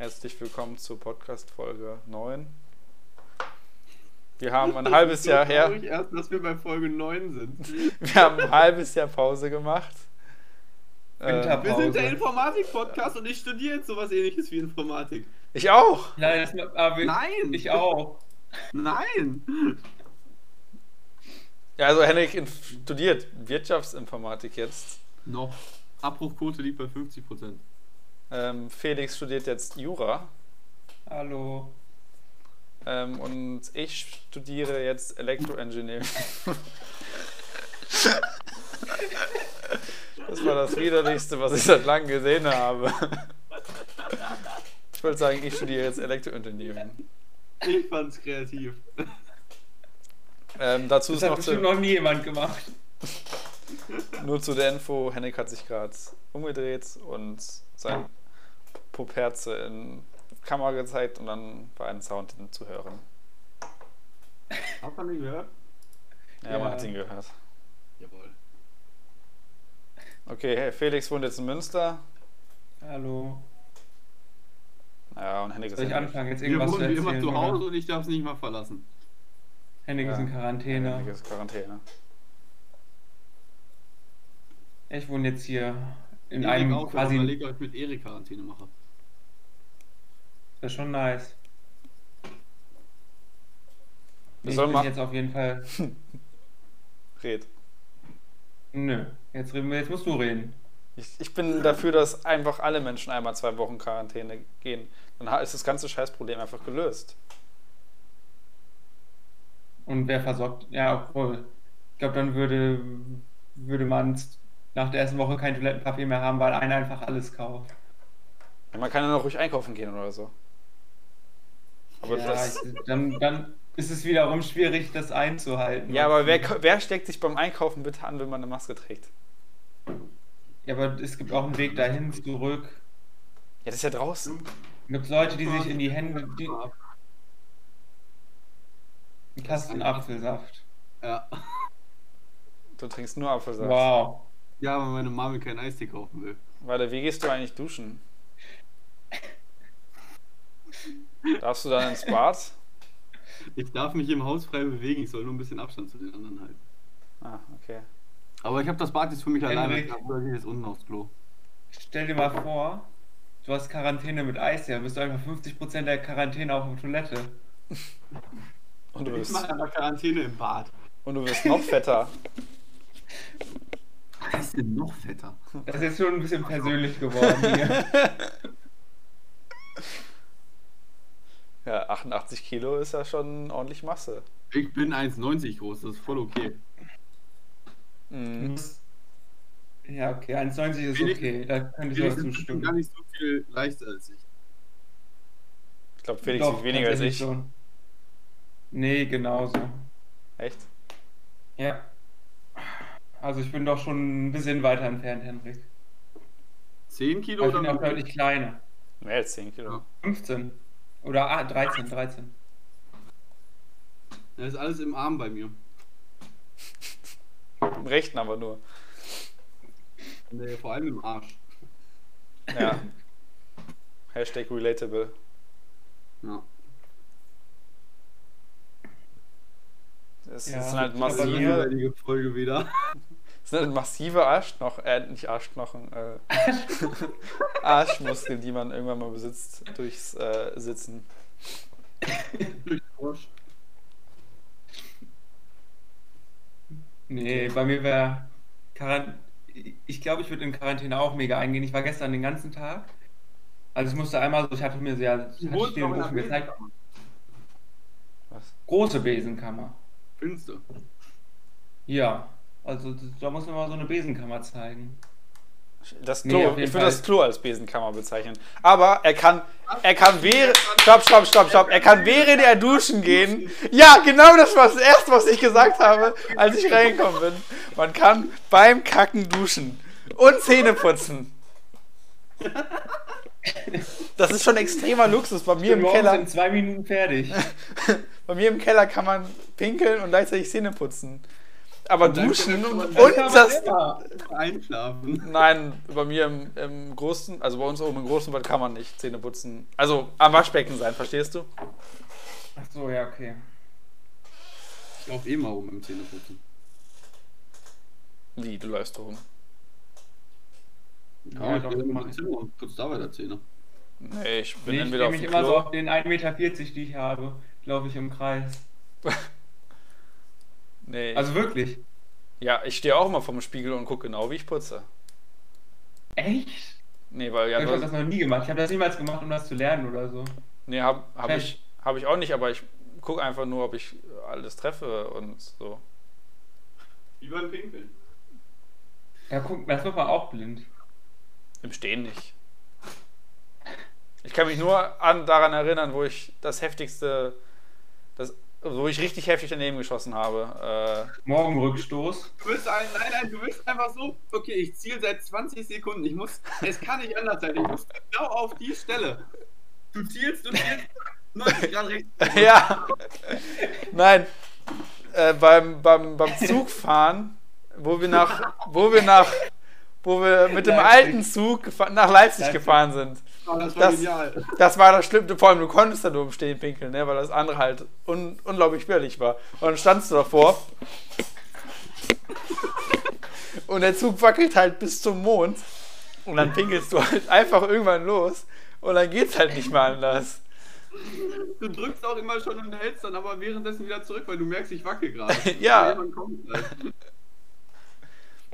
Herzlich willkommen zur Podcast-Folge 9. Wir haben ein halbes Jahr her. Ich erst, dass wir bei Folge 9 sind. Wir haben ein halbes Jahr Pause gemacht. Winterpause. Wir sind der Informatik-Podcast und ich studiere jetzt sowas ähnliches wie Informatik. Ich auch. Nein, das, aber wir- Nein! ich auch. Nein! Ja, also Henrik studiert Wirtschaftsinformatik jetzt. Noch. Abbruchquote liegt bei 50%. Ähm, Felix studiert jetzt Jura. Hallo. Ähm, und ich studiere jetzt Elektroengineering. das war das widerlichste, was ich seit langem gesehen habe. Ich wollte sagen, ich studiere jetzt Elektroengineering. Ich fand's kreativ. Ähm, dazu Das ist hat noch bestimmt noch nie jemand gemacht. nur zu der Info, Henrik hat sich gerade umgedreht und sein Poperze in Kamera gezeigt und dann war ein Sound zu hören. Hat man nicht gehört? Ja, Ja. man hat ihn gehört. Jawohl. Okay, hey, Felix wohnt jetzt in Münster. Hallo. Ja, und Henrik ist Soll ich in- anfangen, jetzt Wir irgendwas zu wohnen wie immer zu Hause oder? und ich darf es nicht mal verlassen. Ist Ja. in Quarantäne. Henrik ist Quarantäne. Ich wohne jetzt hier in Erik einem auch, quasi. ich überlege, ob ich mit Erik Quarantäne mache. Das ist schon nice. Wir ich sollen bin jetzt auf jeden Fall. Red. Nö. Jetzt, reden wir- jetzt musst du reden. Ich, ich bin dafür, dass einfach alle Menschen einmal zwei Wochen Quarantäne gehen. Dann ist das ganze Scheißproblem einfach gelöst. Und wer versorgt? Ja, obwohl. Ich glaube, dann würde, würde man nach der ersten Woche kein Toilettenpapier mehr haben, weil einer einfach alles kauft. Ja, Man kann ja noch ruhig einkaufen gehen oder so. Aber ja, das. dann, dann ist es wiederum schwierig, das einzuhalten. Ja, aber wer, wer steckt sich beim Einkaufen bitte an, wenn man eine Maske trägt? Ja, aber es gibt auch einen Weg dahin, zurück. Ja, das ist ja draußen. Es gibt Leute, die sich in die Hände. Die, einen Kasten Apfelsaft. Ja. Du trinkst nur Apfelsaft. Wow. Ja, weil meine Mami keinen Eistee kaufen will. Warte, wie gehst du eigentlich duschen? Darfst du dann ins Bad? Ich darf mich im Haus frei bewegen, ich soll nur ein bisschen Abstand zu den anderen halten. Ah, okay. Aber ich habe das Bad jetzt für mich alleine. Henrik. Ich ich jetzt unten aufs Klo. Stell dir mal vor, du hast Quarantäne mit Eis, ja, bist du einfach 50% der Quarantäne auf der Toilette. Und du Ich wirst, mache einfach Quarantäne im Bad. und du wirst noch fetter. Was ist denn noch fetter? Das ist jetzt schon ein bisschen persönlich geworden hier. Ja, 88 Kilo ist ja schon ordentlich Masse. Ich bin 1,90 groß, das ist voll okay. Mhm. Ja, okay, 1,90 ist okay, da könnte ich sogar ist gar zustimmen. nicht so viel leichter als ich. Ich glaube, Felix Doch, wiegt weniger als ich. schon. Nee, genauso. Echt? Ja. Also ich bin doch schon ein bisschen weiter entfernt, Henrik. 10 Kilo Aber ich bin oder auch deutlich kleiner. Mehr als 10 Kilo. Ja. 15. Oder ah, 13, 13. Das ist alles im Arm bei mir. Im rechten aber nur. Nee, vor allem im Arsch. Ja. Hashtag relatable. Ja. Das Ja, sind halt massive, Folge wieder. das sind halt massive Arschknochen, äh, nicht Arschknochen, äh, Arschmuskeln, die man irgendwann mal besitzt durchs äh, Sitzen. Durch den Arsch. Nee, bei mir wäre Quarantäne. Ich glaube, ich würde in Quarantäne auch mega eingehen. Ich war gestern den ganzen Tag. Also ich musste einmal so, ich hatte mir sehr, Du hatte ich der Ofen gezeigt. Was? Große Besenkammer. Finster. Ja. Also da muss man mal so eine Besenkammer zeigen. Das Nee, Klo, jeden ich würde das. Klo als Besenkammer bezeichnen. Aber er kann, er kann während, stopp, stopp, stopp, stopp, er kann während er duschen gehen. Ja, genau das war das erste, was ich gesagt habe, als ich reingekommen bin. Man kann beim Kacken duschen und Zähne putzen. Das ist schon extremer Luxus. Bei mir im Keller, in zwei Minuten fertig. bei mir im Keller kann man pinkeln und gleichzeitig Zähne putzen. Aber duschen und, und das. immer Einschlafen. Nein, bei mir im, im großen, also bei uns oben im großen Bad kann man nicht Zähne putzen. Also am Waschbecken sein, verstehst du? Ach so, ja, okay. Ich laufe eh mal rum im Zähneputzen. Wie, du läufst rum. Ja, Ja, ich mach mein ich. Zimmer und putze da weiter Zähne. Nee, ich bin Nee, ich entweder stehe auf mich dem immer so auf den 1,40 Meter, die ich habe, laufe ich im Kreis. Nee, Also wirklich. ja, ich stehe auch immer vorm Spiegel und gucke genau, wie ich putze. Echt? Nee, weil ja, ich habe das noch nie gemacht. Ich habe das niemals gemacht, um das zu lernen oder so. nee, hab, hab ich, hab ich auch nicht, aber ich gucke einfach nur, ob ich alles treffe und so. Wie beim Pinkeln. Ja, guck, das wird man auch blind. Im Stehen nicht. Ich kann mich nur an, daran erinnern, wo ich das heftigste, wo ich richtig heftig daneben geschossen habe. Äh, Morgenrückstoß. Du bist ein, nein, nein, du bist einfach so, okay, ich ziele seit 20 Sekunden. Ich muss, es kann nicht anders sein. Ich muss genau auf die Stelle. Du zielst, du zielst 90 Grad rechts. Äh, ja. Nein. Äh, beim, beim, beim Zugfahren, wo wir nach, wo wir nach, wo wir mit dem alten Zug gefa- nach Leipzig Leipzig. gefahren sind. Das war Das- genial. Das war das Schlimmste, vor allem du konntest da nur im Stehen pinkeln, ne, weil das andere halt un unglaublich schwierig war. Und dann standst du davor und der Zug wackelt halt bis zum Mond und dann pinkelst du halt einfach irgendwann los und dann geht's halt nicht mehr anders. Du drückst auch immer schon und hältst dann aber währenddessen wieder zurück, weil du merkst, ich wackel gerade. Ja. Halt.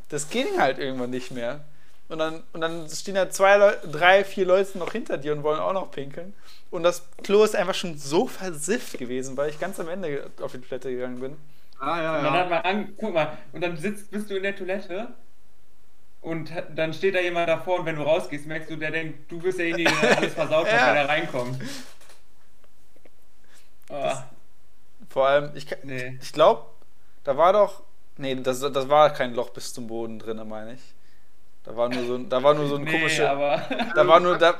Das ging halt irgendwann nicht mehr. Und dann, und dann stehen da zwei, Leu drei, vier Leute noch hinter dir und wollen auch noch pinkeln. Und das Klo ist einfach schon so versifft gewesen, weil ich ganz am Ende auf die Toilette gegangen bin. Ah, ja, Und dann ja. hat man an, guck mal, und dann sitzt, bist du in der Toilette und dann steht da jemand davor und wenn du rausgehst, merkst du, der denkt, du bist derjenige, der alles versaut hat, Ja. weil er reinkommt. Oh, Vor allem, ich, nee. ich glaube, da war doch. Nee, das, das war kein Loch bis zum Boden drin, meine ich. Da war nur so, ein- da war nur so ein Nee, komisches. aber Da war nur da,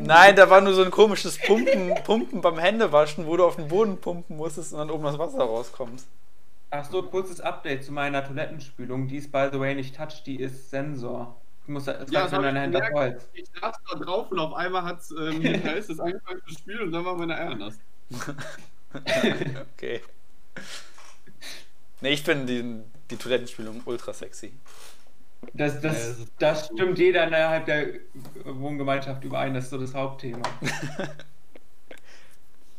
Nein, da war nur so ein komisches Pumpen, Pumpen beim Händewaschen, wo du auf den Boden pumpen musstest und dann oben das Wasser rauskommt. Ach so, kurzes Update zu meiner Toilettenspülung. Die ist by the way nicht Touch, die ist Sensor. Ich muss das Ja, das wenn hab deine ich Hände. Holz. Ich saß da drauf und auf einmal hat's, ähm, da ist es angefangen zu spielen und dann war meine Eier nass. Okay. Nee, ich finde die, die Toilettenspülung ultra sexy. Das, das, das stimmt jeder innerhalb der Wohngemeinschaft überein, das ist so das Hauptthema.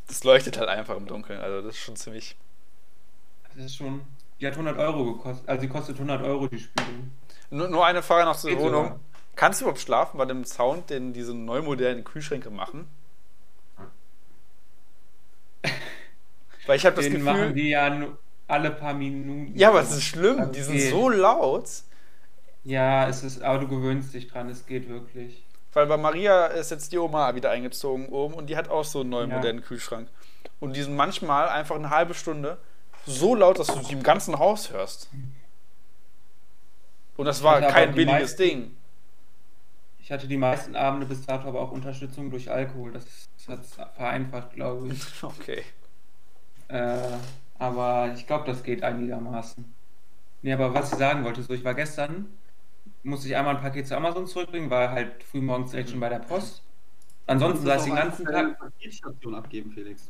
Das leuchtet halt einfach im Dunkeln, also das ist schon ziemlich. Das ist schon. Die hat 100 Euro gekostet. Also, die kostet 100 Euro, die Spülung. Nur, nur eine Frage noch zur Geht Wohnung. sogar. Kannst du überhaupt schlafen bei dem Sound, den diese neu modernen Kühlschränke machen? Weil ich habe das Gefühl. machen die ja alle paar Minuten. ja, aber es ist schlimm, die sind so laut. Ja, es ist, aber du gewöhnst dich dran, es geht wirklich. Weil bei Maria ist jetzt die Oma wieder eingezogen oben und die hat auch so einen neuen Ja. modernen Kühlschrank. Und die sind manchmal einfach eine halbe Stunde so laut, dass du sie im ganzen Haus hörst. Und das war kein billiges meisten- Ding. Ich hatte die meisten Abende bis dato aber auch Unterstützung durch Alkohol. Das hat es vereinfacht, glaube ich. Okay. Äh, aber ich glaube, das geht einigermaßen. Nee, aber was ich sagen wollte, so ich war gestern, musste ich einmal ein Paket zu Amazon zurückbringen, war halt früh morgens direkt schon bei der Post. Ansonsten saß ich den ganzen Tag. Paketstation abgeben, Felix.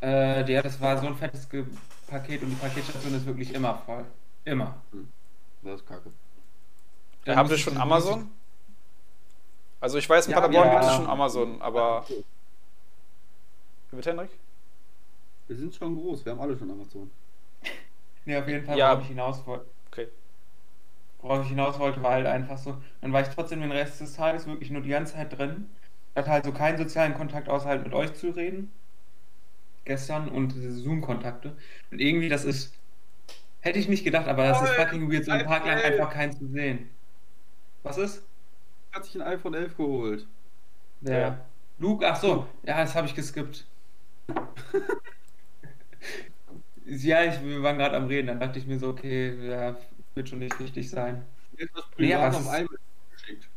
Äh, ja, das war so ein fettes Ge Paket und die Paketstation ist wirklich immer voll. Immer. Das ist kacke. Dann Habt ihr schon Amazon? Also ich weiß, in Ja, Paderborn ja. gibt es schon Amazon, aber. Wie bitte, Henrik? Wir sind schon groß, wir haben alle schon Amazon. Nee, auf jeden Fall, Ja. worauf ich hinaus wollte. Worauf ich hinaus wollte, war halt einfach so. Dann war ich trotzdem den Rest des Tages wirklich nur die ganze Zeit drin. Hatte halt so keinen sozialen Kontakt, außer halt mit euch zu reden. Gestern und diese Zoom-Kontakte. Und irgendwie, das ist. Hätte ich nicht gedacht, aber das ist Toll, fucking weird, so einen Tag lang einfach keinen zu sehen. Was ist? Hat sich ein iPhone 11 geholt. Der. Ja. Luke, ach so, ja, das habe ich geskippt. ja, ich, wir waren gerade am Reden, dann dachte ich mir so, okay, ja, wird schon nicht wichtig sein. Jetzt was Nee, aber es auf ist- einmal geschickt.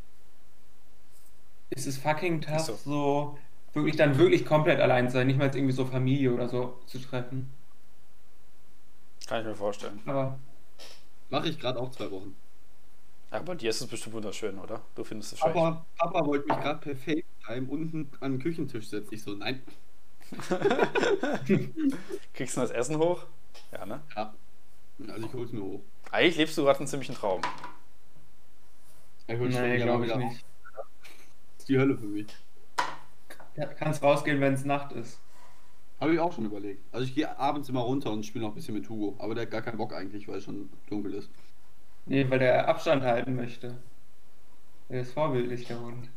Es ist fucking tough, Ist so. so. wirklich dann wirklich komplett allein zu sein, nicht mal jetzt irgendwie so Familie oder so zu treffen. Kann ich mir vorstellen. Aber Mache ich gerade auch zwei Wochen. Ja, bei dir ist es bestimmt wunderschön, oder? Du findest es schön. Aber Papa wollte mich gerade per FaceTime unten an den Küchentisch setzen. Ich so, nein. Kriegst du das Essen hoch? Ja, ne? Ja. Also ich hol's mir hoch. Eigentlich lebst du gerade einen ziemlichen Traum. Ich hol's nee, mir glaube ich nicht. Das ist die Hölle für mich. Ja, kannst rausgehen, wenn es Nacht ist. Habe ich auch schon überlegt. Also ich gehe abends immer runter und spiele noch ein bisschen mit Hugo. Aber der hat gar keinen Bock eigentlich, weil es schon dunkel ist. Nee, weil der Abstand halten möchte. Der ist vorbildlich, der Hund.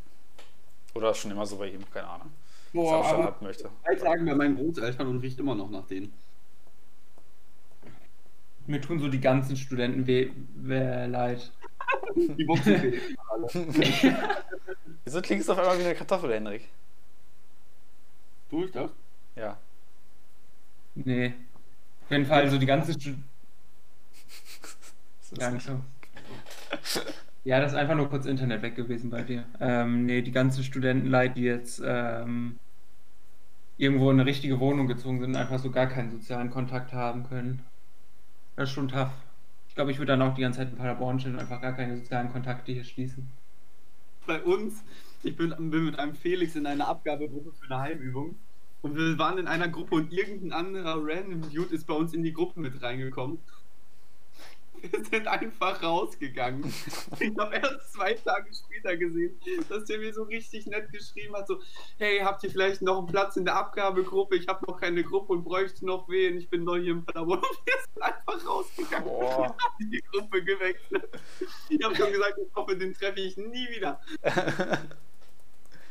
Oder ist schon immer so bei ihm, keine Ahnung. Boah, Abstand aber halten möchte. Drei Tagen bei meinen Großeltern und riecht immer noch nach denen. Mir tun so die ganzen Studenten weh, weh leid. Die Boxen alle. Wieso klingst du auf einmal wie eine Kartoffel, Henrik? Tue ich das? Ja. Nee. Auf jeden Fall so die ganzen Studenten. So. Ja, das ist einfach nur kurz Internet weg gewesen bei dir. Ähm, nee, die ganzen Studentenleid, die jetzt ähm, irgendwo in eine richtige Wohnung gezogen sind, einfach so gar keinen sozialen Kontakt haben können. Das ist schon tough. Ich glaube, ich würde dann auch die ganze Zeit in Paderborn stehen und einfach gar keine sozialen Kontakte hier schließen. Bei uns, ich bin, bin mit einem Felix in einer Abgabegruppe für eine Heimübung. Und wir waren in einer Gruppe und irgendein anderer random Dude ist bei uns in die Gruppe mit reingekommen. Wir sind einfach rausgegangen. Ich habe erst zwei Tage später gesehen, dass der mir so richtig nett geschrieben hat: so, hey, habt ihr vielleicht noch einen Platz in der Abgabegruppe? Ich habe noch keine Gruppe und bräuchte noch wen. Ich bin neu hier in Paderborn. Und wir sind einfach rausgegangen Boah. und haben die Gruppe gewechselt. Ich habe schon gesagt, ich hoffe, den treffe ich nie wieder.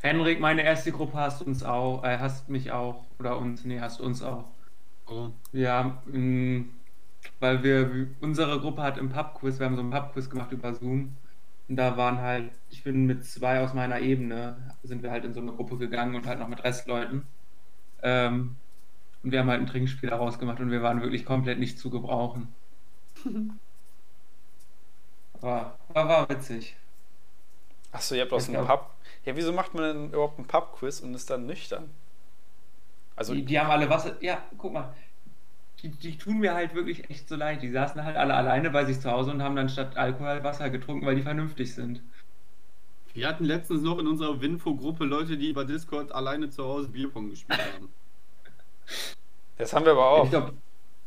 Henrik, meine erste Gruppe hast uns auch, äh, hast mich auch, oder uns, nee, hast uns auch. Oh. Ja, mh, weil wir, unsere Gruppe hat im Pubquiz, wir haben so einen Pubquiz gemacht über Zoom. Und da waren halt, ich bin mit zwei aus meiner Ebene, sind wir halt in so eine Gruppe gegangen und halt noch mit Restleuten. Ähm, und wir haben halt ein Trinkspiel daraus gemacht und wir waren wirklich komplett nicht zu gebrauchen. Aber war, war witzig. Achso, ihr habt aus einem Pub. Ja, wieso macht man denn überhaupt einen Pub-Quiz und ist dann nüchtern? Also, Die, die haben alle Wasser. Ja, guck mal. Die, die tun mir halt wirklich echt so leid. Die saßen halt alle alleine bei sich zu Hause und haben dann statt Alkohol Wasser getrunken, weil die vernünftig sind. Wir hatten letztens noch in unserer Winfo-Gruppe Leute, die über Discord alleine zu Hause Bierpong gespielt haben. das haben wir aber auch. Ich glaube,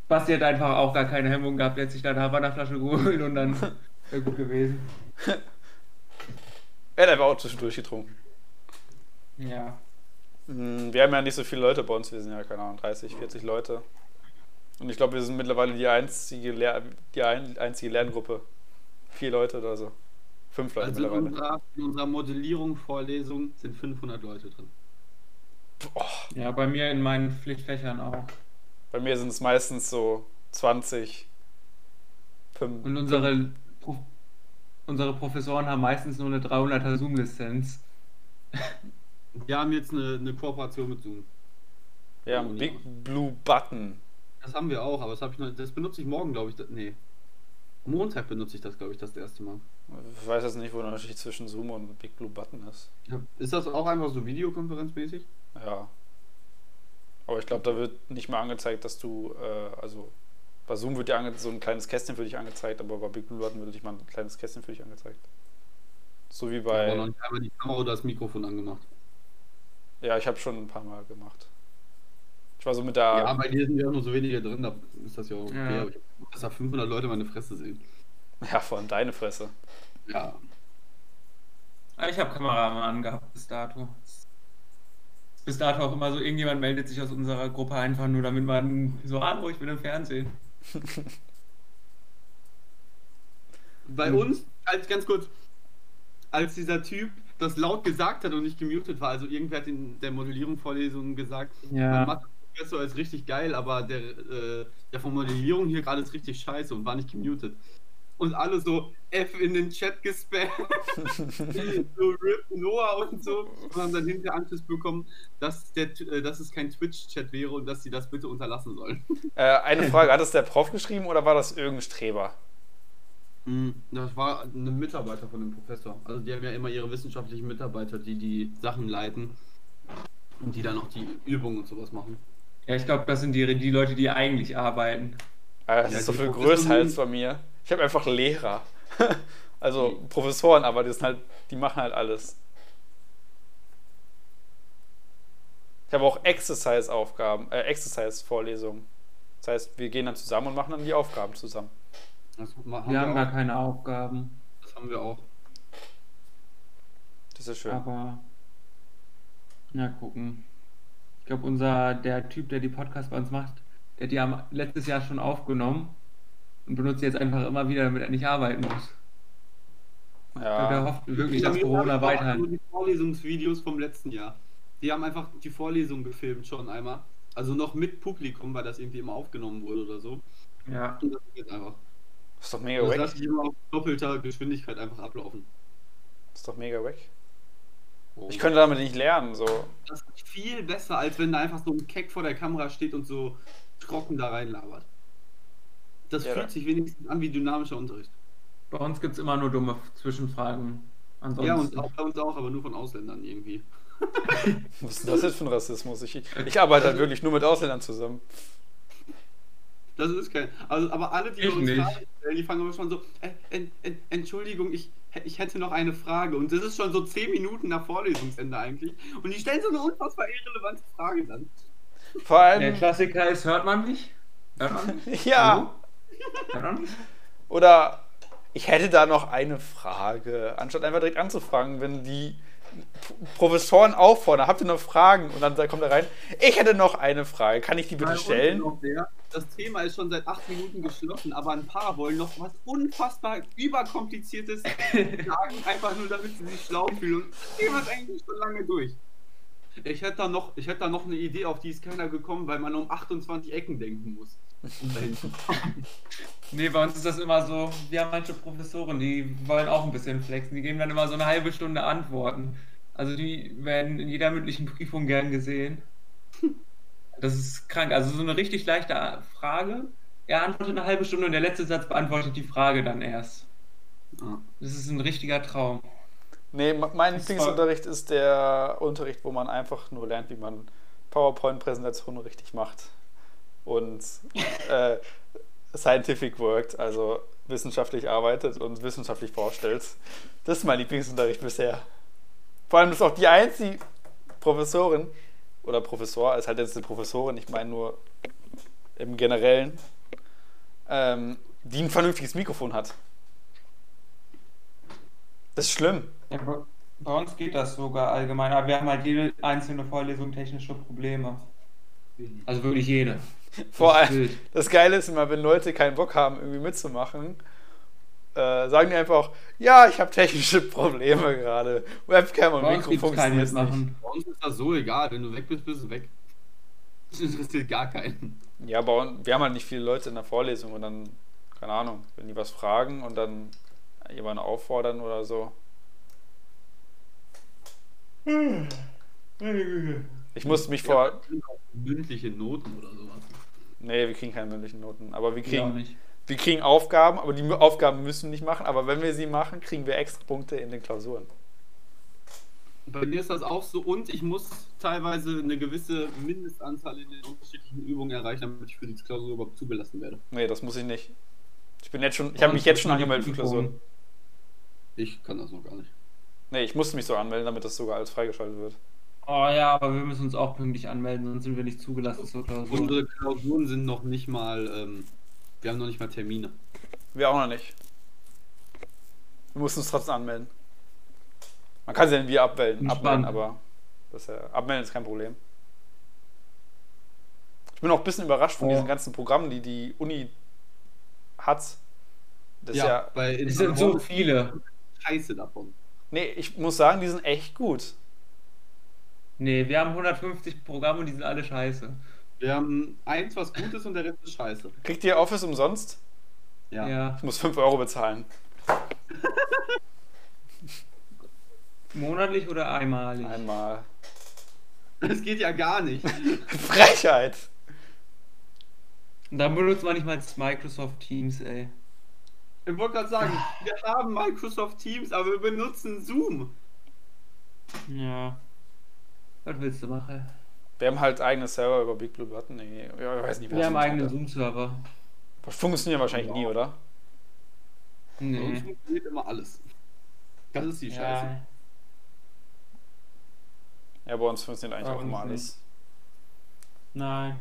Basti hat einfach auch gar keine Hemmung gehabt. Er hat sich dann eine Havanna-Flasche geholt und dann wäre gut gewesen. Er hat einfach auch zwischendurch getrunken. Ja. Hm, Wir haben ja nicht so viele Leute bei uns, wir sind ja, keine Ahnung, 30, 40 Leute. Und ich glaube, wir sind mittlerweile die einzige, Lehr die ein einzige Lerngruppe. Vier Leute oder so. Fünf Leute Also in mittlerweile. unserer, in unserer Modellierung-Vorlesung sind 500 Leute drin. Oh, Ja, bei mir in meinen Pflichtfächern auch. bei mir sind es meistens so 20, 5. Und unsere, Pro unsere Professoren haben meistens nur eine 300er Zoom-Lizenz. Wir haben jetzt eine, eine Kooperation mit Zoom. Wir haben Big Blue Button. Das haben wir auch, aber das, ich noch, das benutze ich morgen, glaube ich. da- Nee. Montag benutze ich das, glaube ich, das erste Mal. Ich weiß jetzt nicht, wo der Unterschied zwischen Zoom und Big Blue Button ist. Ja. Ist das auch einfach so videokonferenzmäßig? Ja. Aber ich glaube, da wird nicht mehr angezeigt, dass du, äh, also bei Zoom wird dir ange so ein kleines Kästchen für dich angezeigt, aber bei Big Blue Button wird nicht mal ein kleines Kästchen für dich angezeigt. So wie noch bei. nicht einmal die Kamera oder das Mikrofon angemacht. Ja, ich habe schon ein paar Mal gemacht. Ich war so mit der. Ja, bei dir sind ja nur so wenige drin, da ist das ja auch okay. Ja. Aber ich dass da 500 Leute meine Fresse sehen. Ja, vor allem deine Fresse. Ja. Ah, Ich habe Kamera mal angehabt bis dato. Bis dato auch immer so, irgendjemand meldet sich aus unserer Gruppe einfach nur, damit man so, hallo, ich bin im Fernsehen. Bei uns, als ganz kurz, als dieser Typ das laut gesagt hat und nicht gemutet war, also irgendwer hat in der Modellierung-Vorlesung gesagt, Ja. mein Mathe-Professor ist richtig geil, aber der, äh, der von Modellierung hier gerade ist richtig scheiße und war nicht gemutet. Und alle so F in den Chat gespammt, so RIP Noah und so, und haben dann hinter Anschluss bekommen, dass, der, äh, dass es kein Twitch-Chat wäre und dass sie das bitte unterlassen sollen. Äh, eine Frage: Hat es der Prof geschrieben oder war das irgendein Streber? Mm, Das war ein Mitarbeiter von dem Professor. Also die haben ja immer ihre wissenschaftlichen Mitarbeiter, die die Sachen leiten und die dann auch die Übungen und sowas machen. Ja, ich glaube, das sind die, die Leute, die eigentlich arbeiten. Aber das Ja, ist so viel größer als bei mir. Ich habe einfach Lehrer. also Professoren, aber die, sind halt, die machen halt alles. Ich habe auch Exercise-Aufgaben, äh, Exercise-Vorlesungen. Das heißt, wir gehen dann zusammen und machen dann die Aufgaben zusammen. Wir haben auch. gar keine Aufgaben. Das haben wir auch. Das ist schön. Aber. Ja, gucken. Ich glaube, unser, der Typ, der die Podcasts bei uns macht, der hat die am letztes Jahr schon aufgenommen und benutzt die jetzt einfach immer wieder, damit er nicht arbeiten muss. Ich glaube, der Ja. hofft wirklich, dass Corona haben weiterhin. nur die Vorlesungsvideos vom letzten Jahr. Die haben einfach die Vorlesung gefilmt schon einmal. Also noch mit Publikum, weil das irgendwie immer aufgenommen wurde oder so. Ja. Und das ist jetzt einfach. Ist doch mega Das wack. lasse ich immer auf doppelter Geschwindigkeit einfach ablaufen. Ist doch mega wack. Ich könnte damit nicht lernen, so. Das ist viel besser, als wenn da einfach so ein Keck vor der Kamera steht und so trocken da reinlabert. Das Ja, fühlt da- sich wenigstens an wie dynamischer Unterricht. Bei uns gibt es immer nur dumme Zwischenfragen. Ansonsten. Ja, und auch bei uns auch, aber nur von Ausländern irgendwie. Was ist denn das jetzt für ein Rassismus? Ich, ich arbeite halt wirklich nur mit Ausländern zusammen. Das ist kein. Also, aber alle, die Ich bei uns nicht. Fragen stellen, die fangen immer schon so, äh, en, en, Entschuldigung, ich, ich hätte noch eine Frage. Und das ist schon so 10 Minuten nach Vorlesungsende eigentlich. Und die stellen so eine unfassbar irrelevante Frage dann. Vor Der allem, Klassiker ist, hört man mich? Hört man mich? ja. Hallo? Hört man mich? Oder ich hätte da noch eine Frage, anstatt einfach direkt anzufragen, wenn die Professoren auffordern, habt ihr noch Fragen? Und dann kommt er rein, ich hätte noch eine Frage, kann ich die bitte stellen? Das Thema ist schon seit 8 Minuten geschlossen, aber ein paar wollen noch was unfassbar überkompliziertes sagen, einfach nur damit sie sich schlau fühlen. Und das Thema ist eigentlich schon lange durch. Ich hätte da noch, ich hätte da noch eine Idee, auf die ist keiner gekommen, weil man um 28 Ecken denken muss. Nee, bei uns ist das immer so, wir haben manche Professoren, die wollen auch ein bisschen flexen, die geben dann immer so eine halbe Stunde Antworten. Also die werden in jeder mündlichen Prüfung gern gesehen. Das ist krank. Also so eine richtig leichte Frage. Er antwortet eine halbe Stunde und der letzte Satz beantwortet die Frage dann erst. Das ist ein richtiger Traum. Nee, mein Lieblingsunterricht ist der Unterricht, wo man einfach nur lernt, wie man PowerPoint-Präsentationen richtig macht. Und äh, scientific worked, also wissenschaftlich arbeitet und wissenschaftlich vorstellt. Das ist mein Lieblingsunterricht bisher. Vor allem ist auch die einzige Professorin oder Professor, ist halt jetzt eine Professorin, ich meine nur im Generellen, ähm, die ein vernünftiges Mikrofon hat. Das ist schlimm. Ja, bei, bei uns geht das sogar allgemein, aber wir haben halt jede einzelne Vorlesung technische Probleme. Also wirklich jede. Vor allem, das Geile ist immer, wenn Leute keinen Bock haben, irgendwie mitzumachen, äh, sagen die einfach, ja, ich habe technische Probleme gerade. Webcam und Bei uns Mikro gibt es kein funktioniert nicht. Bei uns ist das so egal, wenn du weg bist, bist du weg. Das interessiert gar keinen. Ja, aber wir haben halt nicht viele Leute in der Vorlesung und dann, keine Ahnung, wenn die was fragen und dann jemanden auffordern oder so. Ich musste mich vor. Ja, mündliche Noten oder sowas. Nee, wir kriegen keine mündlichen Noten. Aber wir Ja, kriegen, nicht. wir kriegen Aufgaben, aber die Aufgaben müssen wir nicht machen. Aber wenn wir sie machen, kriegen wir extra Punkte in den Klausuren. Bei mir ist das auch so und ich muss teilweise eine gewisse Mindestanzahl in den unterschiedlichen Übungen erreichen, damit ich für die Klausur überhaupt zugelassen werde. Nee, das muss ich nicht. Ich bin jetzt schon, ich habe mich jetzt schon angemeldet für Klausuren. Ich kann das noch gar nicht. Nee, ich musste mich so anmelden, damit das sogar alles freigeschaltet wird. Oh ja, aber wir müssen uns auch pünktlich anmelden, sonst sind wir nicht zugelassen zur Klausur. Unsere Klausuren sind noch nicht mal, ähm, wir haben noch nicht mal Termine. Wir auch noch nicht. Wir mussten uns trotzdem anmelden. Man kann sie dann wieder abmelden, abmelden aber das ist ja, abmelden ist kein Problem. Ich bin auch ein bisschen überrascht von Oh. diesen ganzen Programmen, die die Uni hat. Das ist ja, weil Es sind so viele. Scheiße davon. nee, ich muss sagen, die sind echt gut. Nee, wir haben 150 Programme und die sind alle scheiße. Wir haben eins, was gut ist und der Rest ist scheiße. Kriegt ihr Office umsonst? Ja. Ja. Ich muss 5 Euro bezahlen. Monatlich oder einmalig? Einmal. Das geht ja gar nicht. Frechheit! Und dann benutzt man nicht mal Microsoft Teams, ey. Ich wollte gerade sagen, wir haben Microsoft Teams, aber wir benutzen Zoom. Ja. Was willst du machen? Wir haben halt eigene Server über Big Blue Button. Nee, ja, ich weiß nicht, wer Wir haben macht. eigenen Zoom-Server. Das funktioniert wahrscheinlich nie, oder? Bei uns Nee. funktioniert immer alles. Das ist die Scheiße. Ja. Ja, bei uns funktioniert eigentlich auch immer alles. Nein.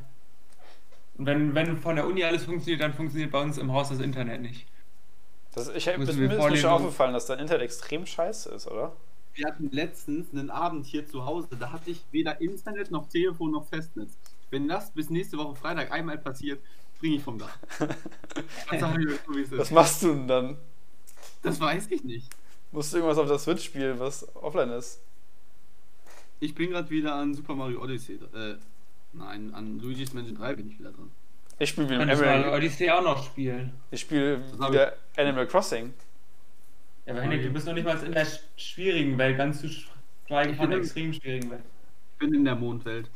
Wenn, wenn von der Uni alles funktioniert, dann funktioniert bei uns im Haus das Internet nicht. Das, ich, mir ist mir schon aufgefallen, dass dein Internet extrem scheiße ist, oder? Wir hatten letztens einen Abend hier zu Hause, da hatte ich weder Internet noch Telefon noch Festnetz. Wenn das bis nächste Woche Freitag einmal passiert, springe ich vom Dach. Das, ich euch so, wie es Was machst du denn dann? das weiß ich nicht. Musst du irgendwas auf der Switch spielen, was offline ist? Ich bin gerade wieder an Super Mario Odyssey. Äh, nein, an Luigi's Mansion 3 bin ich wieder dran. Ich spiele wieder Animal, Odyssey auch noch spielen. ich spiele wieder Animal Crossing. Ja, aber Henrik, du bist noch nicht mal in der sch- schwierigen Welt, ganz zu schweigen Ich von der extrem schwierigen Welt. Ich bin in der Mondwelt.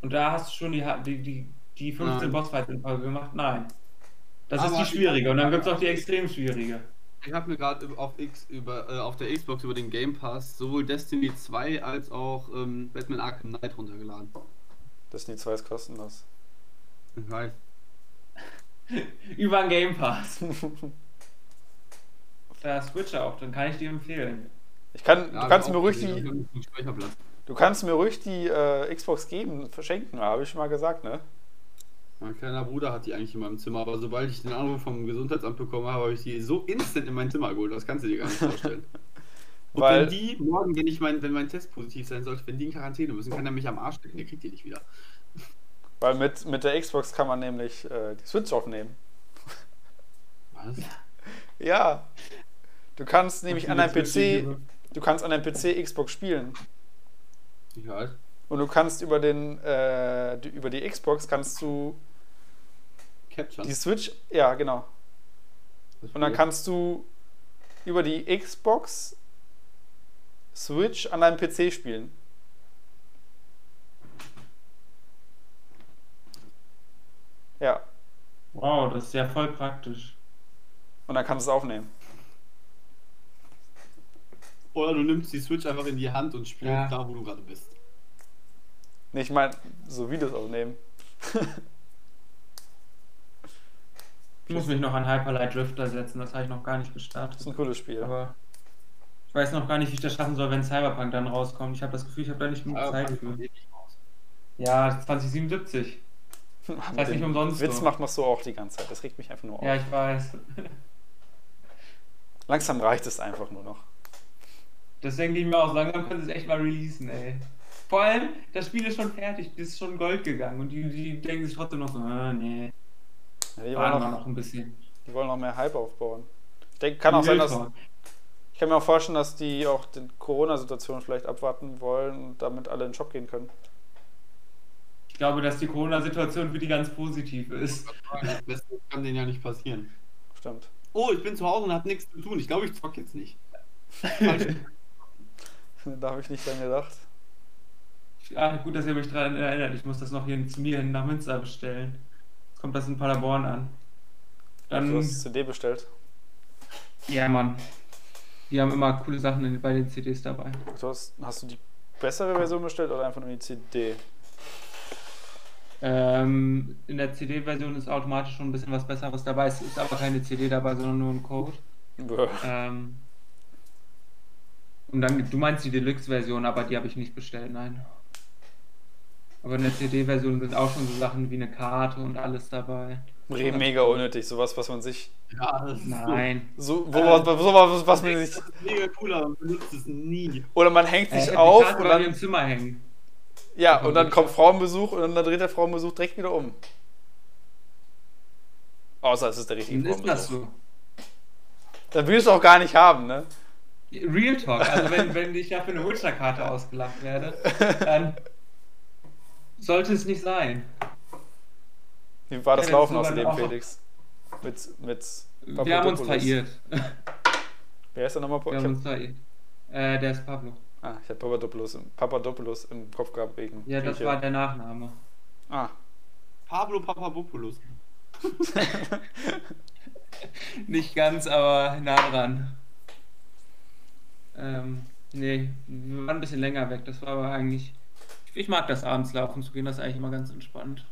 Und da hast du schon die, die, die, die 15 Nein. Bossfights in Folge gemacht? Nein. Das Aber ist die schwierige und dann gibt es auch die extrem schwierige. Ich habe mir gerade auf X über äh, auf der Xbox über den Game Pass sowohl Destiny 2 als auch ähm, Batman Arkham Knight runtergeladen. Destiny 2 ist kostenlos. Ich weiß. Über den Game Pass. Der Switch auch, dann kann ich dir empfehlen. Ich kann, Ja, du kannst mir ruhig die, du kannst mir ruhig die äh, Xbox geben, verschenken, habe ich schon mal gesagt, ne? Mein kleiner Bruder hat die eigentlich in meinem Zimmer, aber sobald ich den Anruf vom Gesundheitsamt bekommen habe, habe ich die so instant in mein Zimmer geholt. Das kannst du dir gar nicht vorstellen. Und Weil- wenn die morgen, wenn ich mein, wenn mein Test positiv sein sollte, wenn die in Quarantäne müssen, kann er mich am Arsch stecken, der kriegt die nicht wieder. Weil mit, mit der Xbox kann man nämlich äh, die Switch aufnehmen. Was? Ja. Du kannst nämlich an deinem PC, die- du kannst an deinem PC Xbox spielen. Weiß. Und du kannst über den, äh, die, über die Xbox kannst du Capture. die Switch, ja genau. Und dann kannst du über die Xbox Switch an deinem PC spielen. Ja, Wow, das ist ja voll praktisch. und dann kannst du es aufnehmen. Oder du nimmst die Switch einfach in die Hand und spielst Ja. da, wo du gerade bist. Nee, ich meine, so Videos aufnehmen. Ich muss mich noch an Hyperlight Drifter setzen, das habe ich noch gar nicht Das gestartet. ist ein cooles Spiel. Aber ich weiß noch gar nicht, wie ich das schaffen soll, wenn Cyberpunk dann rauskommt. Ich habe das Gefühl, ich habe da nicht genug Zeit für. Ja, 2077. Mit heißt nicht umsonst Witz so. macht man so auch die ganze Zeit. Das regt mich einfach nur auf. Ja, ich weiß. Langsam reicht es einfach nur noch. Das denke ich mir auch, langsam können sie es echt mal releasen, ey. Vor allem, das Spiel ist schon fertig, das ist schon Gold gegangen und die, die denken sich trotzdem noch so, äh, nee, Ja, die, wollen noch, noch ein bisschen. die wollen noch mehr Hype aufbauen. Ich denke, kann auch sein, dass. Ich kann mir auch vorstellen, dass die auch die Corona-Situation vielleicht abwarten wollen und damit alle in den Shop gehen können. Ich glaube, dass die Corona-Situation für die ganz positiv ist. Das kann denen ja nicht passieren. Stimmt. Oh, ich bin zu Hause und hab nichts zu tun. Ich glaube, ich zock jetzt nicht. Da habe ich nicht dran gedacht. Ah, gut, dass ihr mich daran erinnert. Ich muss das noch hier zu mir hin nach Münster bestellen. Jetzt kommt das in Paderborn an. Dann, du hast CD bestellt. ja, Mann. Die haben immer coole Sachen in, bei den CDs dabei. Du hast, hast du die bessere Version bestellt oder einfach nur die CD? Ähm, in der CD-Version ist automatisch schon ein bisschen was Besseres dabei. Es ist aber keine CD dabei, sondern nur ein Code. Ähm, und dann, du meinst die Deluxe-Version, aber die habe ich nicht bestellt, nein. Aber in der CD-Version sind auch schon so Sachen wie eine Karte und alles dabei. Re- Mega unnötig. Sowas, was man sich. Ja, Nein. So, wo, wo, wo, was, was man So. sich. Das ist mega cool, aber man benutzt es nie. Oder man hängt Äh, sich die auf Karte mir dann. im Zimmer hängen. Ja, und dann kommt Frauenbesuch und dann dreht der Frauenbesuch direkt wieder um. Außer es ist der richtige Dann ist das Frauenbesuch. so. Dann willst du auch gar nicht haben, ne? Real Talk, also wenn, wenn ich dafür eine Witcher-Karte ausgelacht werde, dann sollte es nicht sein. Wie war das Ja, Laufen außerdem, Felix? Mit. mit Wir haben uns Papadopoulos. verirrt. Wer ist der nochmal? Wir haben hab, uns verirrt. Äh, der ist Pablo. ah, ich habe Papadopoulos, im- Papadopoulos im Kopf gehabt wegen. Ja, das Grieche. war der Nachname. Ah, Pablo Papapopoulos. Nicht ganz, aber nah dran. Ähm, nee, wir waren ein bisschen länger weg. Das war aber eigentlich. Ich mag das abends laufen zu gehen, das ist eigentlich immer ganz entspannt.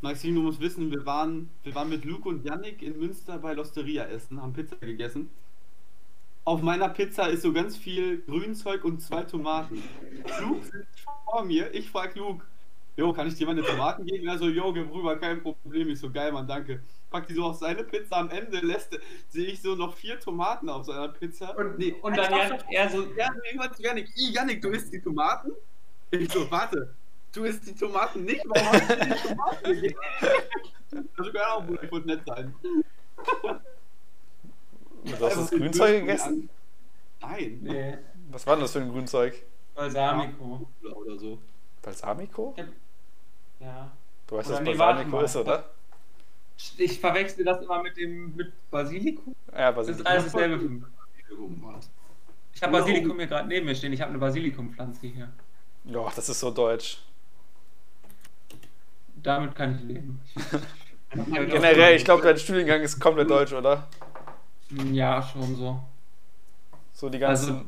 Maxim, du musst wissen, wir waren, wir waren mit Luke und Yannick in Münster bei Losteria essen, haben Pizza gegessen. Auf meiner Pizza ist so ganz viel Grünzeug und zwei Tomaten. Luke sitzt vor mir, ich frag Luke, Jo, kann ich dir mal eine Tomaten geben? Er so, jo, gib rüber, kein Problem. Ich so, geil, Mann, danke. Packt die so auf seine Pizza, am Ende lässt, sehe ich so noch vier Tomaten auf seiner Pizza. Und, Nee, und dann Jan, er so, Ja, irgendwann zu Janik, "Ih, Janik, du isst die Tomaten? Ich so, warte, du isst die Tomaten nicht? Warum hast du die Tomaten gegeben? Also keine Ahnung, Bruder, ich wollte nett sein. Du hast das Einfach Grünzeug gegessen? Nein. nee, Was war denn das für ein Grünzeug? Balsamico. Oder so. Balsamico? Ja. Du weißt, Oder was Balsamico ist, oder? Ich verwechsel das immer mit dem mit Basilikum. Ja, Das ist Basilikum. alles dasselbe für mich. Irgendwas. Ich habe Basilikum hier gerade neben mir stehen. Ich habe eine Basilikumpflanze hier. Ja, das ist so deutsch. Damit kann ich leben. Generell, ich glaube, dein Studiengang ist komplett deutsch, oder? Ja, schon so. So die ganzen. Also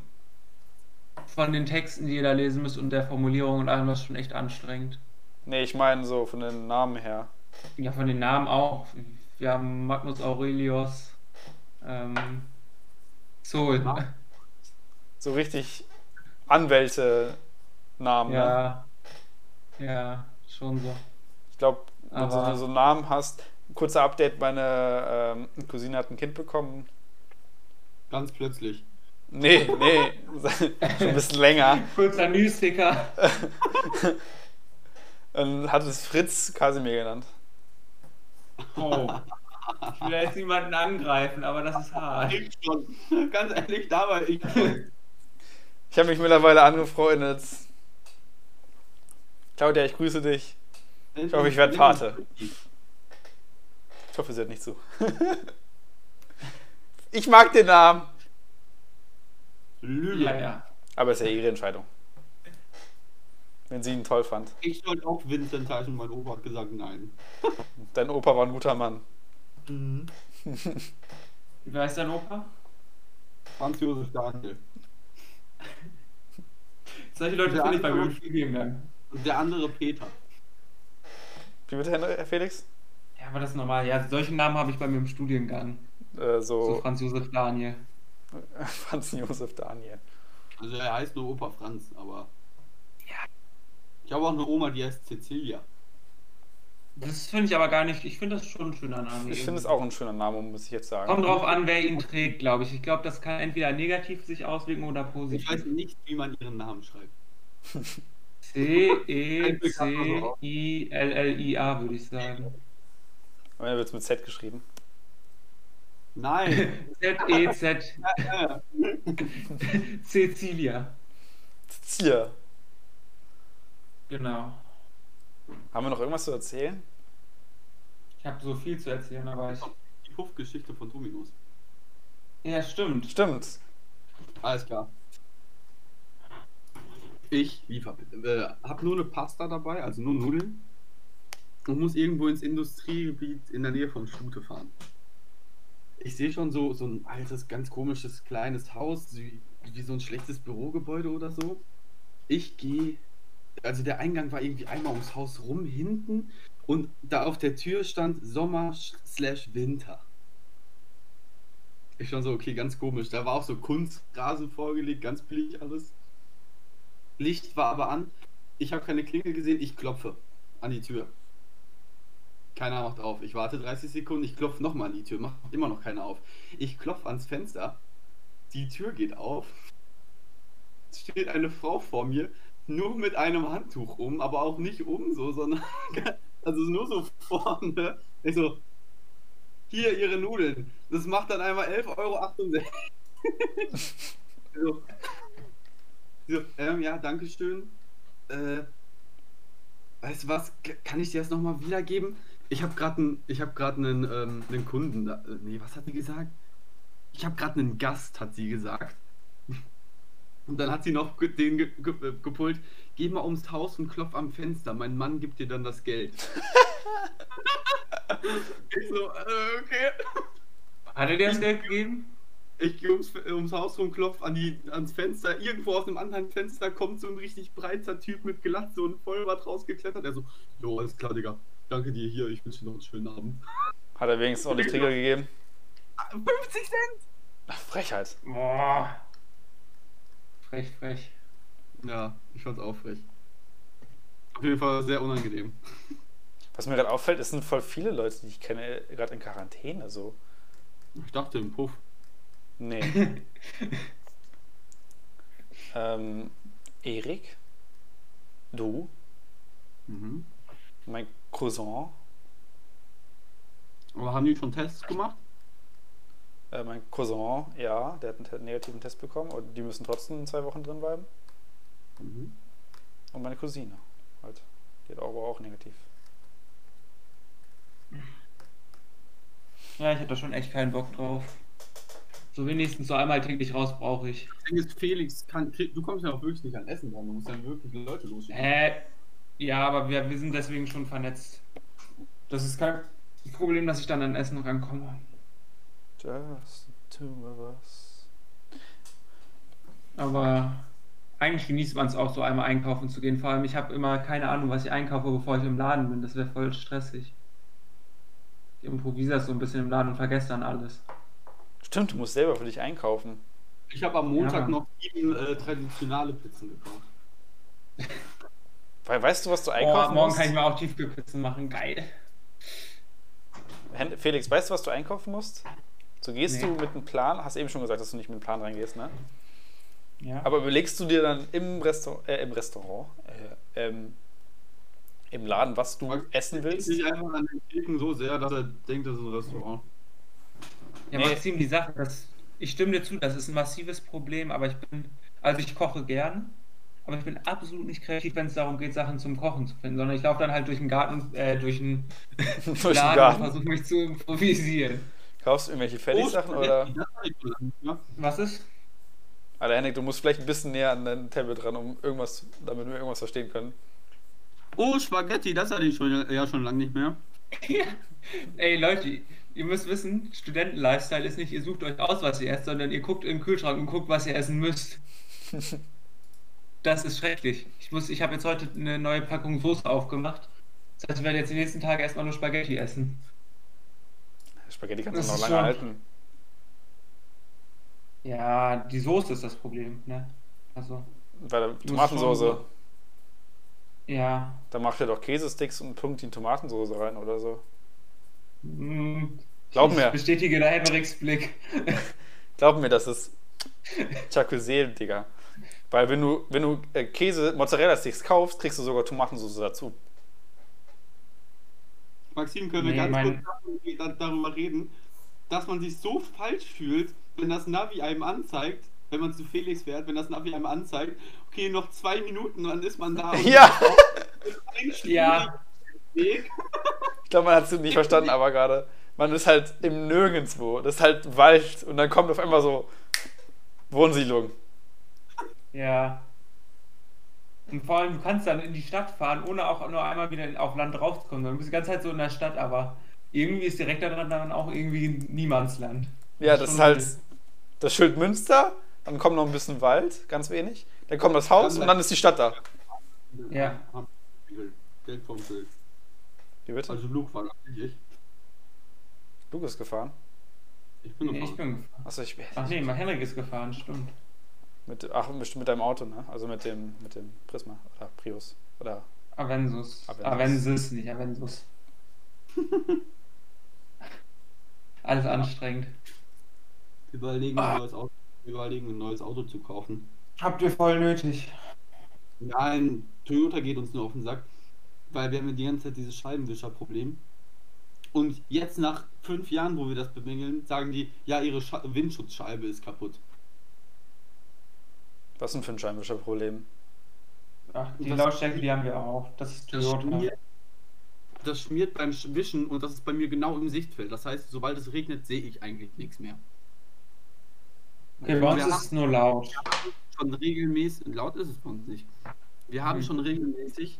von den Texten, die ihr da lesen müsst und der Formulierung und allem, das ist schon echt anstrengend. nee, ich meine so von den Namen her. Ja, von den Namen auch. Wir haben Magnus Aurelius, ähm, Sol. Ja. So richtig Anwälte-Namen. Ne? Ja, ja, schon so. Ich glaube, wenn du Aber- so, so einen Namen hast. Kurzer Update: Meine ähm, Cousine hat ein Kind bekommen. Ganz plötzlich. Nee, nee, schon ein bisschen länger. Kurzer Newsticker. Und hat es Fritz Kasimir genannt. Oh. Ich will jetzt niemanden angreifen, aber das ist hart. Ich schon. Ganz ehrlich, da war ich schon. Ich habe mich mittlerweile angefreundet. Claudia, ich grüße dich. Ich hoffe, ich werd Pate. Ich hoffe, sie hört nicht zu. ich mag den Namen. Lüge. Ja, ja. Aber es ist ja ihre Entscheidung. Wenn sie ihn toll fand. Ich sollte auch Vincent heißen, mein Opa hat gesagt nein. Dein Opa war ein guter Mann. Wie heißt dein Opa? Franz Josef Daniel. Solche Leute finde ich bei mir im andere- Studiengang. Und der andere Peter. Wie bitte, Herr Felix? Ja, aber das ist normal. Ja, solche Namen habe ich bei mir im Studiengang. Äh, So so Franz Josef Daniel. Franz Josef Daniel. Also er heißt nur Opa Franz, aber. Ich habe auch eine Oma, die heißt Cecilia. Das finde ich aber gar nicht. Ich finde das schon ein schöner Name. Ich finde es auch ein schöner Name, muss ich jetzt sagen. Kommt drauf an, wer ihn trägt, glaube ich. Ich glaube, das kann entweder negativ sich auswirken oder Ich positiv. weiß nicht, wie man ihren Namen schreibt. E C-E-C-I-L-L-I-A, würde ich sagen. Am Ende wird es mit Z geschrieben. Nein. E Z-E-Z. Ja, Cecilia. Genau. Haben wir noch irgendwas zu erzählen? Ich habe so viel zu erzählen, aber ich. Die Puffgeschichte von Dominus. Ja, stimmt. Stimmt. Alles klar. Ich liefer, äh, habe nur eine Pasta dabei, also nur Nudeln. Und muss irgendwo ins Industriegebiet in der Nähe von Schlute fahren. Ich sehe schon so, so ein altes, ganz komisches, kleines Haus, wie, wie so ein schlechtes Bürogebäude oder so. Ich gehe, also der Eingang war irgendwie einmal ums Haus rum hinten und da auf der Tür stand Sommer slash Winter. Ich schon so, okay, ganz komisch. Da war auch so Kunstrasen vorgelegt, ganz billig alles. Licht war aber an. Ich habe keine Klingel gesehen, ich klopfe an die Tür. Keiner macht auf. Ich warte 30 Sekunden, ich klopfe nochmal an die Tür, macht immer noch keiner auf. Ich klopfe ans Fenster, die Tür geht auf. Es steht eine Frau vor mir, nur mit einem Handtuch um, aber auch nicht um so, sondern also nur so vorne. Ich so, hier ihre Nudeln. Das macht dann einmal 11,68 Euro. so, so, ähm, ja, danke schön. Äh, weißt du was, kann ich dir das nochmal wiedergeben? Ich habe gerade einen, ich habe gerade einen, ähm, einen Kunden da. Äh, nee, was hat sie gesagt? Ich habe gerade einen Gast, hat sie gesagt. Und dann hat sie noch den ge ge äh, gepult, geh mal ums Haus und klopf am Fenster, mein Mann gibt dir dann das Geld. ich so, äh, okay. Hat er dir das Geld gegeben? Ich gehe ums, ums Haus rum, klopf an die, ans Fenster. Irgendwo aus einem anderen Fenster kommt so ein richtig breiter Typ mit Glatze und Vollbart rausgeklettert. Er so, jo, alles klar, Digga. Danke dir hier, ich wünsche dir noch einen schönen Abend. Hat er wenigstens ordentlich Trigger gegeben? 50 Cent! Ach, Frechheit. Boah. Frech, frech. Ja, ich fand's auch frech. Auf jeden Fall sehr unangenehm. Was mir gerade auffällt, es sind voll viele Leute, die ich kenne, gerade in Quarantäne. So. Ich dachte im Puff. Nee. ähm, Erik, du, Mhm. mein Cousin, Aber haben die schon Tests gemacht? Äh, mein Cousin, ja, der hat einen negativen Test bekommen und die müssen trotzdem zwei Wochen drin bleiben. Mhm. Und meine Cousine, halt, die hat aber auch negativ. Ja, ich hätte da schon echt keinen Bock drauf. So wenigstens so einmal täglich raus brauche ich. Ist, Felix, kann, du kommst ja auch wirklich nicht an Essen dran. Du musst ja wirklich Leute losschicken. Äh, ja, aber wir, wir sind deswegen schon vernetzt. Das ist kein Problem, dass ich dann an Essen rankomme. Just the two of us. Aber eigentlich genießt man es auch so einmal einkaufen zu gehen. Vor allem, ich habe immer keine Ahnung, was ich einkaufe, bevor ich im Laden bin. Das wäre voll stressig. Ich improvisiere so ein bisschen im Laden und vergesse dann alles. Stimmt, du musst selber für dich einkaufen. Ich habe am Montag Ja. noch sieben äh, traditionale Pizzen gekauft. Weil weißt du, was du Oh, einkaufen morgen musst? kann ich mir auch Tiefkühlpizzen machen. Geil. Felix, weißt du, was du einkaufen musst? So gehst Nee. du mit einem Plan, hast eben schon gesagt, dass du nicht mit einem Plan reingehst, ne? Ja. Aber überlegst du dir dann im, Restaur äh, im Restaurant, äh, ähm, im Laden, was du essen willst? Ich einfach an den Theken so sehr, dass er denkt, das ist ein Restaurant. Ja, Nee. Maxim, die Sache, das, ich stimme dir zu, das ist ein massives Problem, aber ich bin, also ich koche gern, aber ich bin absolut nicht kreativ, wenn es darum geht, Sachen zum Kochen zu finden, sondern ich laufe dann halt durch den Garten, äh, durch den Laden Garten. und versuche mich zu improvisieren. Kaufst du irgendwelche Fertigsachen Oh, oder? Spaghetti, das hab ich schon lange nicht mehr. Was ist? Alter Henrik, du musst vielleicht ein bisschen näher an dein Tablet ran, um irgendwas, damit wir irgendwas verstehen können. Oh, Spaghetti, das hatte ich schon, ja schon lange nicht mehr. Ey Leute, ihr müsst wissen, Studenten-Lifestyle ist nicht, ihr sucht euch aus, was ihr esst, sondern ihr guckt in den Kühlschrank und guckt, was ihr essen müsst. Das ist schrecklich. Ich muss, ich habe jetzt heute eine neue Packung Soße aufgemacht. Das heißt, ich werde jetzt die nächsten Tage erstmal nur Spaghetti essen. Spaghetti kannst du noch lange schon- halten. Ja, die Soße ist das Problem, ne? Also, Bei der Tomatensoße, ja. da macht ihr doch Käsesticks und pumpt die Tomatensoße rein oder so. Mm, Glaub ich mir. bestätige da Henriks Blick. Glaub mir, das ist Chacusel, Digga. Weil wenn du, wenn du äh, Käse, Mozzarella-Sticks kaufst, kriegst du sogar Tomatensoße dazu. Maxim, können wir Nee, ganz mein- kurz dar- darüber reden, dass man sich so falsch fühlt, wenn das Navi einem anzeigt, wenn man zu Felix fährt, wenn das Navi einem anzeigt, okay, noch zwei Minuten, dann ist man da. Ja. Ja. Weg. Ich glaube, man hat es nicht verstanden, aber gerade. Man ist halt im Nirgendwo. Das ist halt Wald und dann kommt auf einmal so Wohnsiedlung. Ja. Und vor allem, du kannst dann in die Stadt fahren, ohne auch nur einmal wieder auf Land rauszukommen. Du bist die ganze Zeit so in der Stadt, aber irgendwie ist direkt daran dann auch irgendwie Niemandsland. Ja, das ist halt das Schild Münster, dann kommt noch ein bisschen Wald, ganz wenig. Dann kommt das Haus und dann ist die Stadt da. Ja. Geld vom Bild. Wie bitte? Also Luke war ich. Luke ist gefahren. Ich bin Nee, ich gefahren. bin gefahren. Achso, ich Ach nee, mal Henrik ist gefahren, stimmt. Mit, ach, bestimmt mit deinem Auto, ne? Also mit dem, mit dem Prisma oder Prius. Oder Avensus. Avensus. Avensis, nicht Avensus. Alles anstrengend. Überlegen, Ah. ein neues Auto, überlegen, ein neues Auto zu kaufen. Habt ihr voll nötig. Nein, Toyota geht uns nur auf den Sack, weil wir haben ja die ganze Zeit dieses Scheibenwischerproblem. Und jetzt nach fünf Jahren, wo wir das bemängeln, sagen die, ja, ihre Scha Windschutzscheibe ist kaputt. Was denn für ein Scheinwischerproblem? Ach, die Was- Lautstärke, die haben wir auch. Das ist Das Toyota. schmiert, das schmiert beim Wischen und das ist bei mir genau im Sichtfeld. Das heißt, sobald es regnet, sehe ich eigentlich nichts mehr. Okay, bei uns ist es nur laut. Schon regelmäßig, laut ist es bei uns nicht. Wir haben Mhm. schon regelmäßig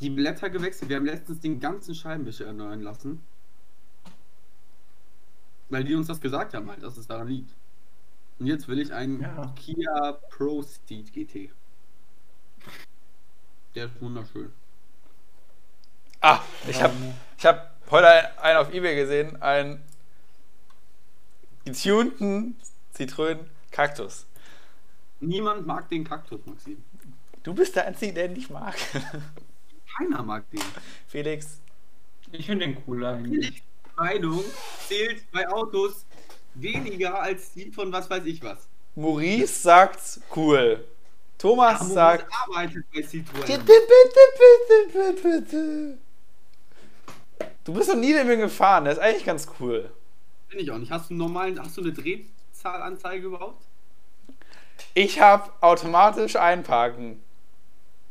die Blätter gewechselt. Wir haben letztens den ganzen Scheibenwischer erneuern lassen. Weil die uns das gesagt haben, halt, dass es daran liegt. Und jetzt will ich einen Ja. Kia Pro Steed GT. Der ist wunderschön. Ah, ich habe ich hab heute einen auf Ebay gesehen, einen getunten Zitronen-Kaktus. Niemand mag den Kaktus, Maxim. Du bist der Einzige, der ihn nicht mag. Keiner mag den. Felix, Ich finde den cool eigentlich. Meinung zählt bei Autos weniger als die von was weiß ich was. Maurice sagt cool. Thomas Amo sagt. arbeitet bei Citroën. Du bist noch nie damit gefahren, das ist eigentlich ganz cool. Bin ich auch nicht. Hast du einen normalen, hast du eine Drehzahlanzeige überhaupt? Ich habe automatisch einparken.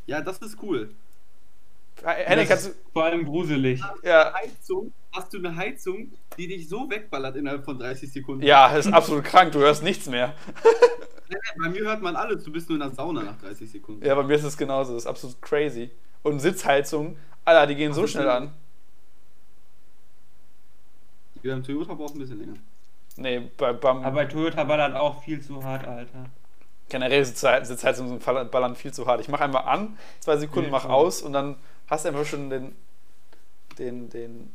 Ja, das ist cool. Das kannst ist vor allem gruselig. du. Ja, Heizung, hast du eine Heizung, die dich so wegballert innerhalb von 30 Sekunden? ja, das ist absolut krank, du hörst nichts mehr. Bei mir hört man alles, du bist nur in der Sauna nach 30 Sekunden. Ja, bei mir ist es genauso, das ist absolut crazy. Und Sitzheizung, Alter, die gehen so das schnell an. Die beim Toyota braucht ein bisschen länger. Nee, bei, beim Aber bei Toyota ballert auch viel zu hart, Alter. generell Sitzhe- Sitzheizungen ballern viel zu hart. Ich mache einmal an, zwei Sekunden, mach aus und dann hast du einfach schon den, den, den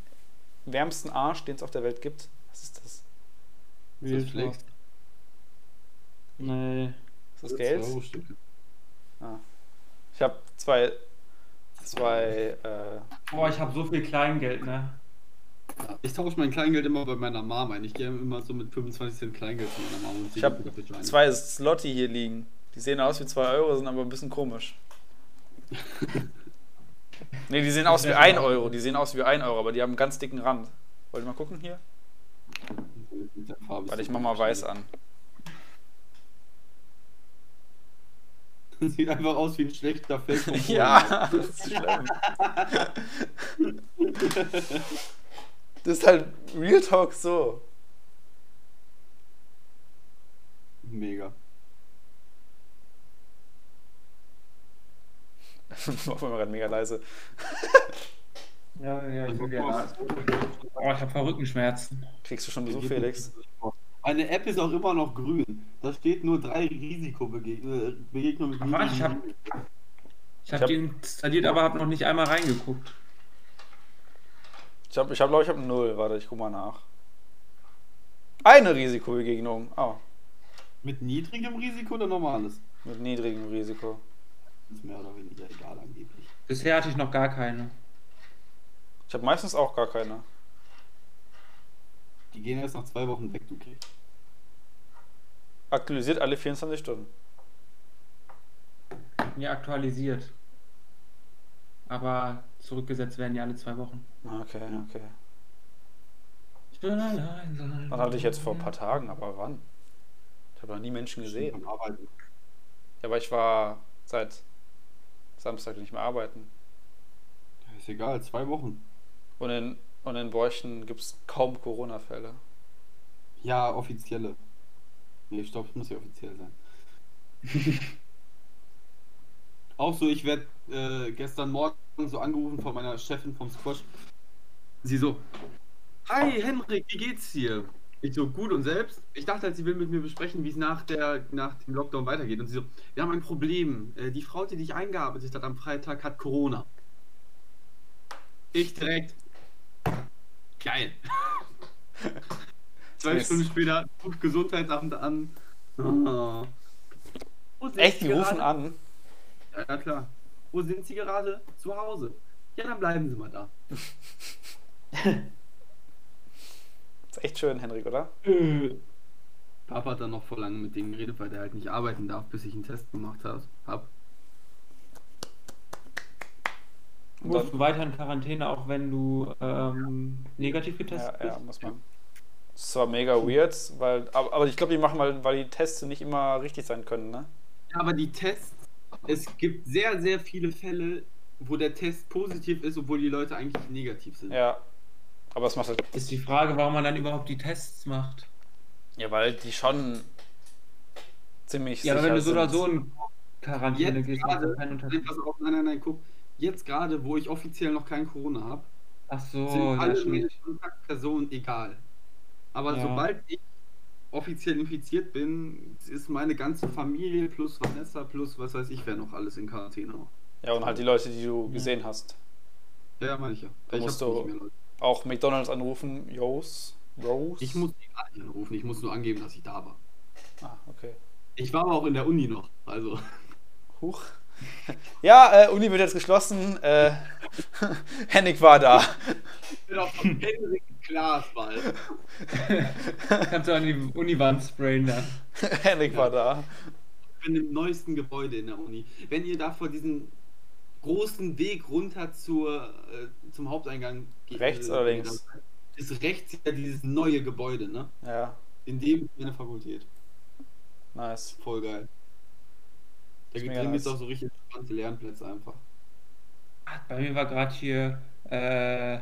wärmsten Arsch, den es auf der Welt gibt. Was ist das? Wie das Flex? Nee. Ist das Geld? Ah. Ich habe zwei, zwei, äh, Boah, ich habe so viel Kleingeld, ne? Ich tausche mein Kleingeld immer bei meiner Mom ein. Ich gehe immer so mit 25 Cent Kleingeld zu meiner Mom und Ich hab gibt mir dafür eine. zwei Slotti hier liegen. Die sehen aus wie 2 Euro, sind aber ein bisschen komisch. Ne, die sehen aus wie 1 Euro. Die sehen aus wie 1 Euro, aber die haben einen ganz dicken Rand. Wollt ihr mal gucken hier? Warte, ich mach mal weiß an. Sieht einfach aus wie ein schlechter Polen. Ja, das ist schlimm. Das ist halt Real Talk so. Mega. Machen wir mal gerade mega leise. Ja, ja, ich Also, gerne. Oh, ich habe voll Rückenschmerzen. Kriegst du schon Besuch, Felix? Meine App ist auch immer noch grün. Da steht nur drei Risikobegegnungen mit Ach, was? Ich hab- niedrigen- Ich habe hab- die installiert, aber habe noch nicht einmal reingeguckt. Ich habe, ich hab, glaube ich, habe null. Warte, ich guck mal nach. Eine Risikobegegnung. Oh, mit niedrigem Risiko oder normales? mit niedrigem Risiko. Ist mehr oder weniger egal angeblich. Bisher hatte ich noch gar keine. Ich habe meistens auch gar keine. Die gehen erst nach zwei Wochen weg, du Keks. Aktualisiert alle 24 Stunden. Mir aktualisiert. Aber zurückgesetzt werden die alle zwei Wochen. Ah, Okay, okay. Ich will allein. Das hatte ich jetzt vor ein paar Tagen, aber wann? Ich habe noch nie Menschen gesehen. Beim Arbeiten. Ja, aber ich war seit Samstag nicht mehr arbeiten. Ist egal, zwei Wochen. Und in, und in Borchen gibt es kaum Corona-Fälle. Ja, offizielle. Nee, stopp, es muss ja offiziell sein. Auch so, ich werde äh, gestern Morgen so angerufen von meiner Chefin vom Squash. Sie so, Hi Henrik, wie geht's dir? Ich so, gut und selbst? Ich dachte halt, sie will mit mir besprechen, wie es nach, der, nach dem Lockdown weitergeht. Und sie so, wir haben ein Problem. Äh, die Frau, die dich eingearbeitet hat am Freitag, hat Corona. Ich direkt. Geil. Zwei Yes. Stunden später ruft Gesundheitsamt an. Oh. Wo sind Echt, Sie die rufen an. Ja, klar. Wo sind Sie gerade? Zu Hause. Ja, dann bleiben Sie mal da. Ist echt schön, Henrik, oder? Papa hat dann noch vor lange mit dem geredet, weil der halt nicht arbeiten darf, bis ich einen Test gemacht habe. Musst du weiter in Quarantäne, auch wenn du ähm, negativ getestet Ja, ja, bist? muss man. Das ist zwar mega weird, weil, aber, aber ich glaube, die machen mal, weil die Tests nicht immer richtig sein können, ne? Ja, aber die Tests, es gibt sehr, sehr viele Fälle, wo der Test positiv ist, obwohl die Leute eigentlich negativ sind. Ja. Aber es macht halt. Ist die Frage, warum man dann überhaupt die Tests macht. Ja, weil die schon ziemlich. Ja, aber wenn du so oder so in Quarantäne Jetzt gehst, gerade, nein, nein, nein, nein, guck. Jetzt gerade, wo ich offiziell noch kein Corona habe, Ach so, sind ja, alle meine stimmt. Kontaktpersonen egal. Aber Ja. sobald ich offiziell infiziert bin, ist meine ganze Familie plus Vanessa plus was weiß ich wer noch alles in Quarantäne. Ja, und halt die Leute, die du Ja. gesehen hast. Ja, meine ich ja. Da ich musst du- nicht mehr Leute. Auch McDonalds anrufen, Jos, Rose. Ich muss die gar nicht anrufen, ich muss nur angeben, dass ich da war. Ah, okay. Ich war aber auch in der Uni noch, also. Huch. Ja, äh, Uni wird jetzt geschlossen. Äh, Hennig war da. Ich bin auch von Henrik Klaas bald. Kannst du an die Uniwand sprayen dann. Hennig war da. Ich bin im neuesten Gebäude in der Uni. Wenn ihr da vor diesem großen Weg runter zur, äh, zum Haupteingang geht, Rechts äh, oder links? Ist rechts ja dieses neue Gebäude, ne? Ja, In dem ist meine Fakultät. nice. Voll geil. Da gibt es nice. auch so richtig spannende Lernplätze einfach. Bei mir war gerade hier, äh,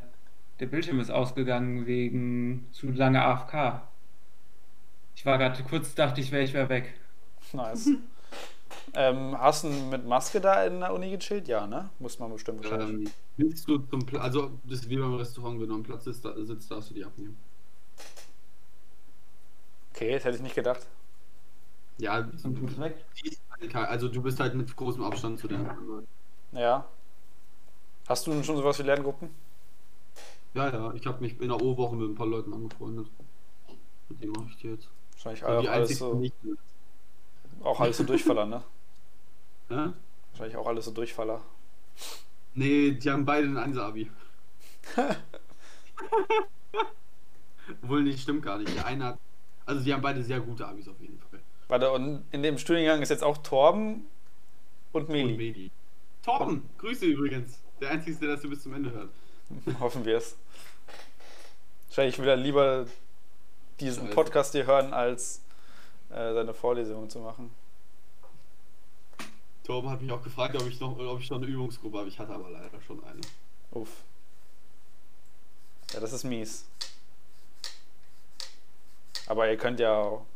der Bildschirm ist ausgegangen wegen zu lange AFK. Ich war gerade kurz, dachte ich, wäre ich wäre weg. Nice. ähm, hast du mit Maske da in der Uni gechillt? Ja, ne? Muss man bestimmt. Ähm, willst du zum Pla also das ist wie beim Restaurant, wenn du am Platz sitzt, da, sitzt, darfst du die abnehmen. Okay, das hätte ich nicht gedacht. Ja, weg. also du bist halt mit großem Abstand zu den anderen Leuten. Ja. Hast du schon sowas wie Lerngruppen? Ja, ja, ich habe mich in der O-Woche mit ein paar Leuten angefreundet. Mit denen mache ich die jetzt. Wahrscheinlich Und die auch alles einzigen so, nicht. Auch alles so Durchfaller, ne? Ja? Wahrscheinlich auch alles so Durchfaller. Nee, die haben beide ein Einser-Abi. Obwohl, nee, stimmt gar nicht. Der eine hat. Also, die haben beide sehr gute Abis auf jeden Fall. Warte, und in dem Studiengang ist jetzt auch Torben und Und Meli. Medi. Torben, Grüße übrigens. Der Einzige, der das hier bis zum Ende hört. Hoffen wir es. Wahrscheinlich will er lieber diesen. Podcast hier hören, als äh, seine Vorlesungen zu machen. Torben hat mich auch gefragt, ob ich noch, ob ich noch eine Übungsgruppe habe. Ich hatte aber leider schon eine. Uff. Ja, das ist mies. Aber ihr könnt ja auch.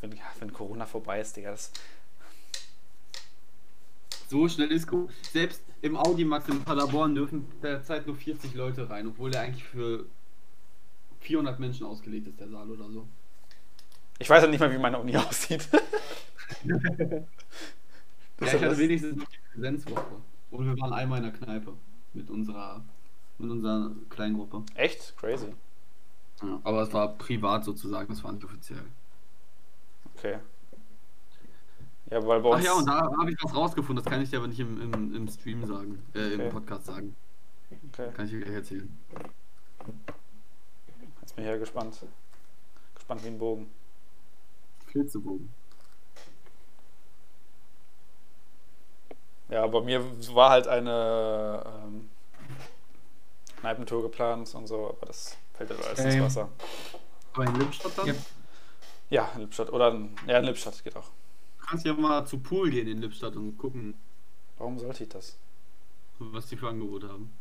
Wenn, wenn Corona vorbei ist, Digga, das. So schnell ist gut. Selbst im Audimax in Paderborn dürfen derzeit nur 40 Leute rein, obwohl der eigentlich für 400 Menschen ausgelegt ist, der Saal oder so. Ich weiß ja nicht mal, wie meine Uni aussieht. Ja, Das ich hatte das- wenigstens noch die Präsenzwoche. Und wir waren einmal in der Kneipe mit unserer, mit unserer kleinen Gruppe. Echt? Crazy. Ja, aber es war privat sozusagen, das war nicht offiziell. Okay. Ja, weil bei Ach uns. ja, und da habe ich was rausgefunden, das kann ich dir aber nicht im, im, im Stream sagen, äh, Okay. im Podcast sagen. okay. Kann ich dir gleich erzählen. Jetzt bin ich ja gespannt. Gespannt wie ein Bogen. Flitzebogen. Ja, bei mir war halt eine ähm, Kneipentour geplant und so, aber das fällt halt alles ins Ähm. Wasser. Aber in Lippstadt dann? Ja. Ja, in Lippstadt. Oder in, ja, in Lippstadt geht auch. Du kannst ja mal zu Pool gehen in Lippstadt und gucken, Warum sollte ich das? was die für Angebote haben.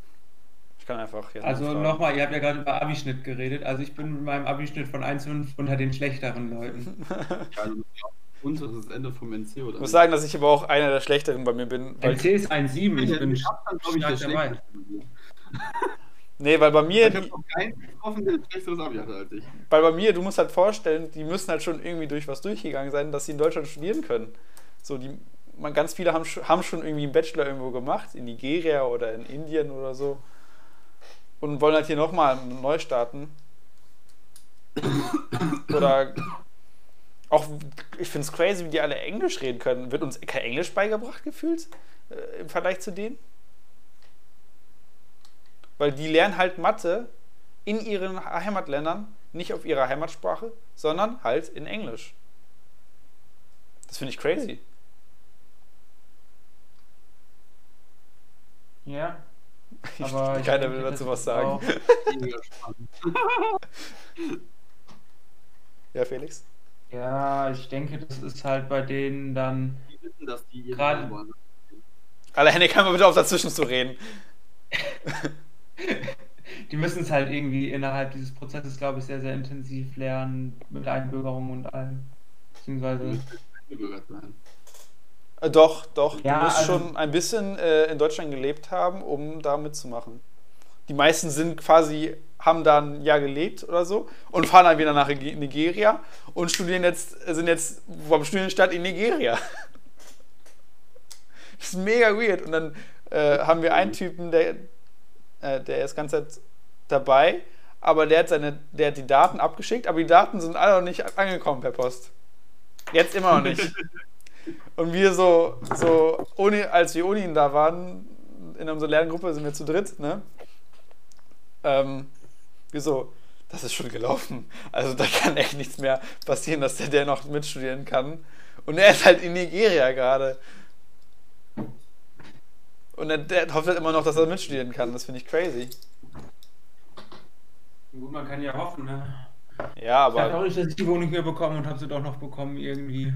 Ich kann einfach jetzt. Also nochmal, ihr habt ja gerade über Abischnitt geredet. Also ich bin mit meinem Abischnitt von 1,5 unter den schlechteren Leuten. Also unteres Ende vom NC oder Ich muss sagen, dass ich aber auch einer der schlechteren bei mir bin. Weil, NC ist 1,7, ich bin Abstand, glaube ich, der dabei. schlechteste. nee, weil bei mir, Ich noch keinen getroffen, der ein schlechteres Abi hatte als ich. weil bei mir, du musst halt vorstellen, die müssen halt schon irgendwie durch was durchgegangen sein, dass sie in Deutschland studieren können. So, die, man, ganz viele haben, haben schon irgendwie einen Bachelor irgendwo gemacht, in Nigeria oder in Indien oder so. Und wollen halt hier nochmal neu starten. Oder auch, ich finde es crazy, wie die alle Englisch reden können. Wird uns kein Englisch beigebracht gefühlt äh, im Vergleich zu denen? Weil die lernen halt Mathe in ihren Heimatländern, nicht auf ihrer Heimatsprache, sondern halt in Englisch. Das finde ich crazy. Ja. Aber ich Keiner will dazu was sagen. Ja, Felix? Ja, ich denke, das ist halt bei denen dann. Die wissen, dass die Gerade-. Alle Hände kann man bitte auf dazwischen zu reden. Die müssen es halt irgendwie innerhalb dieses Prozesses, glaube ich, sehr, sehr intensiv lernen mit Einbürgerung und allem. Beziehungsweise. eingebürgert sein. Äh, doch, doch. Ja, du musst also- schon ein bisschen äh, in Deutschland gelebt haben, um da mitzumachen. Die meisten sind quasi, haben da ein Jahr gelebt oder so und fahren dann wieder nach Nige- Nigeria und studieren jetzt, sind jetzt beim Studienstart in Nigeria. Das ist mega weird. Und dann äh, haben wir einen Typen, der äh, der ist ganz Zeit dabei, aber der hat, seine, der hat die Daten abgeschickt, aber die Daten sind alle noch nicht angekommen per Post. Jetzt immer noch nicht. Und wir so, so ohne, als wir ohne ihn da waren, in unserer Lerngruppe sind wir zu dritt, ne? Ähm, wir so, das ist schon gelaufen. Also da kann echt nichts mehr passieren, dass der, der noch mitstudieren kann. Und er ist halt in Nigeria gerade. Und der, der hofft halt immer noch, dass er mitstudieren kann. Das finde ich crazy. Gut, man kann ja hoffen, ne? Ja, Ich dachte auch aber, nicht, dass ich die Wohnung mehr bekomme und habe sie doch noch bekommen irgendwie.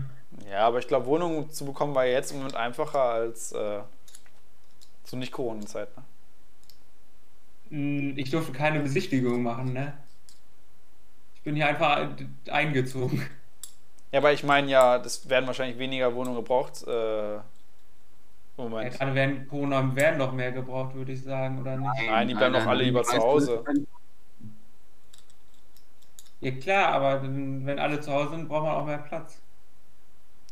Ja, aber ich glaube, Wohnungen zu bekommen war jetzt im Moment einfacher als äh, zu nicht Corona-Zeit. Ne? Hm, Ich durfte keine Besichtigung machen, ne? Ich bin hier einfach eingezogen. Ja, aber ich meine ja, das werden wahrscheinlich weniger Wohnungen gebraucht. Äh, im Ja, Moment. gerade während Corona werden noch mehr gebraucht, würde ich sagen, oder nicht? Nein, die bleiben doch alle lieber zu Hause. Ja klar, aber wenn alle zu Hause sind, braucht man auch mehr Platz.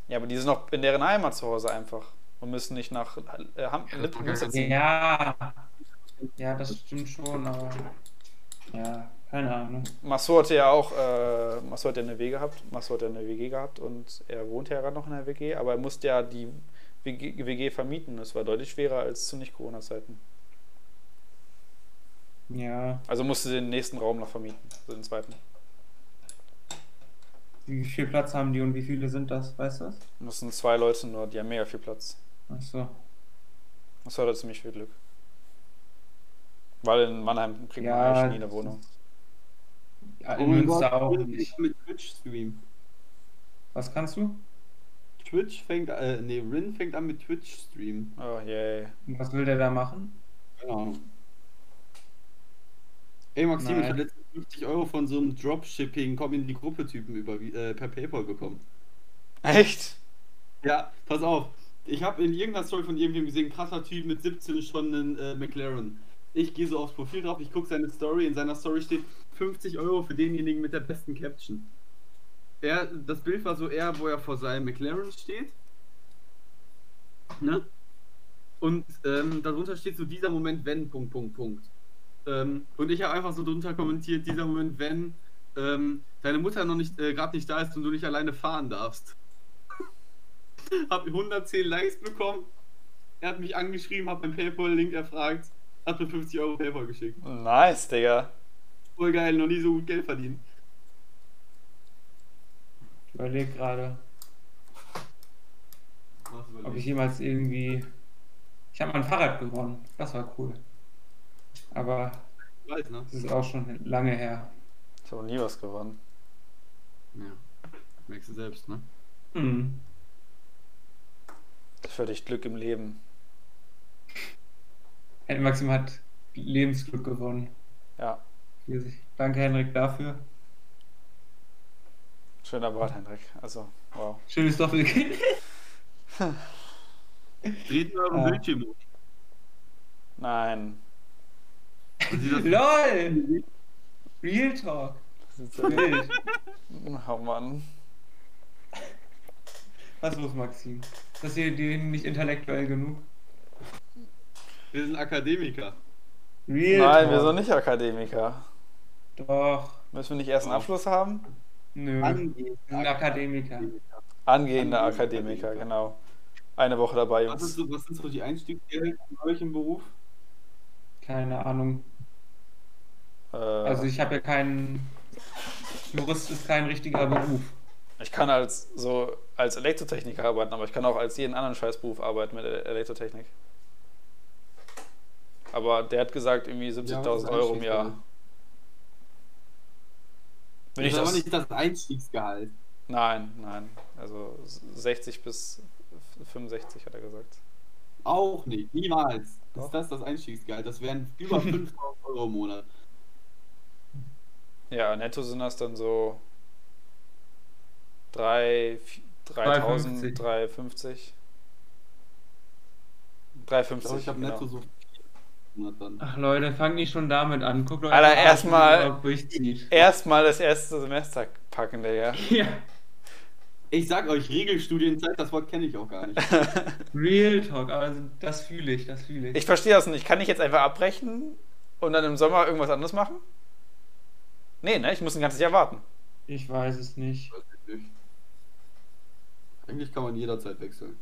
Ja, aber die sind noch in deren Heimat zu Hause einfach und müssen nicht nach äh, Lippen sitzen. Ja, ja, das stimmt schon, aber ja, keine Ahnung. Masso hatte ja auch, äh, Masso hat ja eine W gehabt, Masso hat ja eine WG gehabt und er wohnt ja gerade noch in der WG, aber er musste ja die WG, WG vermieten. Das war deutlich schwerer als zu Nicht-Corona-Zeiten. Ja, Also musste den nächsten Raum noch vermieten, also den zweiten. Wie viel Platz haben die und wie viele sind das, weißt du das? Das sind zwei Leute nur, die haben mega viel Platz. Achso. Masso hatte ziemlich viel Glück. Weil in Mannheim kriegt man Ja, eigentlich nie eine Wohnung. Ja, Oh in mein Münster Gott, auch ich nicht. mit Twitch streamen. Was kannst du? Twitch fängt, äh, nee, Rin fängt an mit Twitch streamen. Oh yay. Und Was will der da machen? Keine Ahnung. Ey Maxim, Nein. ich habe letztens 50 Euro von so einem Dropshipping, komm in die Gruppe Typen über, äh, per Paypal bekommen. Echt? Ja, pass auf. Ich habe in irgendeiner Story von irgendwem gesehen, krasser Typ mit 17 schon einen äh, McLaren. Ich gehe so aufs Profil drauf, ich gucke seine Story, in seiner Story steht 50 Euro für denjenigen mit der besten Caption. Er, das Bild war so eher, wo er vor seinem McLaren steht. Ne? Und ähm, darunter steht so dieser Moment, wenn, Punkt, Punkt, Punkt. Ähm, und ich habe einfach so drunter kommentiert, dieser Moment, wenn ähm, deine Mutter noch nicht, äh, gerade nicht da ist und du nicht alleine fahren darfst. hab 110 Likes bekommen. Er hat mich angeschrieben, hat beim PayPal-Link erfragt, hat mir 50 Euro PayPal geschickt. Nice, Digga. Voll geil, noch nie so gut Geld verdient. Ich überlege gerade, ob ich jemals irgendwie. Ich habe mal ein Fahrrad gewonnen. Das war cool. Aber weiß, ne? das ist auch schon lange her. Ich habe nie was gewonnen. Ja. Merkst du selbst, ne? Hm. Das für dich Glück im Leben. Henry Maxim hat Lebensglück gewonnen. Ja. Danke, Henrik, dafür. Schöner Bart, Hendrik. Also, wow. Schönes Doppelkind. Dreht mal euren Ah. Bildschirm um. Nein. LOL! Real Talk. Das ist so Wild. Oh Mann. Was los, Maxim? Ist das hier dir nicht intellektuell genug? Wir sind Akademiker. Real Nein, Talk. wir sind nicht Akademiker. Doch. Müssen wir nicht erst einen. Abschluss haben? Nö. Angehende Akademiker. Angehende Akademiker, Akademiker. genau. Eine Woche dabei, Was, ist Jungs. so, was sind so die Einstiegsgehälter bei euch im Beruf? Keine Ahnung. Äh, Also ich habe ja keinen. Jurist ist kein richtiger Beruf. ich kann als so als Elektrotechniker arbeiten, aber ich kann auch als jeden anderen Scheißberuf arbeiten mit Elektrotechnik. Aber der hat gesagt, irgendwie Ja, 70.000 was ist Euro im Jahr. Wenn Das ist aber nicht das Einstiegsgehalt. nein, nein. Also 60 bis 65 hat er gesagt. Auch nicht, niemals. Doch. Ist das das Einstiegsgehalt? Das wären über 5000 Euro im Monat. Ja, netto sind das dann so 3, 3000, 3,50. 350. Ich 350. glaube, ich habe genau. netto so. Ach Leute, fangt nicht schon damit an. Guckt euch Alter, erstmal-. Erstmal das erste Semester packen, Digga. Ja. Ich sag euch, Regelstudienzeit, das Wort kenne ich auch gar nicht. Real Talk, also das fühle ich, das fühle ich. Ich verstehe das nicht. Kann ich jetzt einfach abbrechen Und dann im Sommer irgendwas anderes machen? Nee, ne? Ich muss ein ganzes Jahr warten. Ich weiß es nicht. Weiß ich nicht. Eigentlich kann man jederzeit wechseln.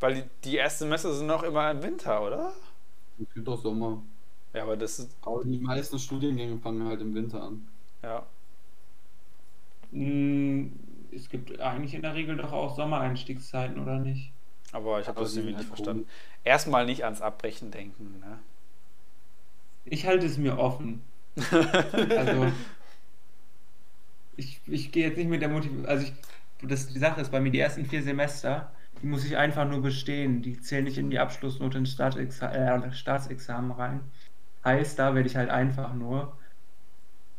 Weil die, die ersten Semester sind noch immer im Winter, oder? Es gibt auch Sommer. Ja, aber das ist. Aber die meisten Studiengänge fangen halt im Winter an. Ja. Mm, Es gibt eigentlich in der Regel doch auch Sommereinstiegszeiten, oder nicht? Aber ich habe das irgendwie nicht halt verstanden. Erstmal nicht ans Abbrechen denken, ne? Ich halte es mir offen. Also, ich, ich gehe jetzt nicht mit der Motivation. Also, ich, das, die Sache ist bei mir, die ersten vier Semester, die muss ich einfach nur bestehen. Die zählen nicht in die Abschlussnote in Staatsexa äh, Staatsexamen rein. Heißt, da werde ich halt einfach nur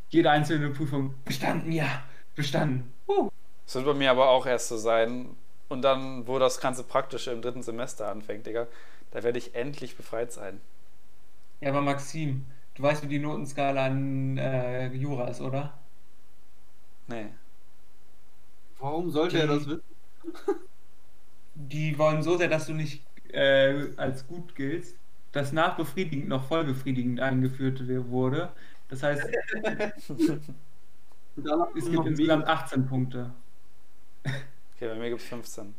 jede einzelne Prüfung bestanden, ja, bestanden. Uh. Das wird bei mir aber auch erst so sein. Und dann, wo das ganze Praktische im dritten Semester anfängt, Digga, da werde ich endlich befreit sein. Ja, aber Maxim, du weißt, wie die Notenskala an äh, Jura ist, oder? Nee. Warum sollte er Die- das wissen? Die wollen so sehr, dass du nicht äh, als gut giltst, dass nach befriedigend noch voll befriedigend eingeführt wurde. Das heißt, es gibt insgesamt 18 Punkte. Okay, bei mir gibt es 15.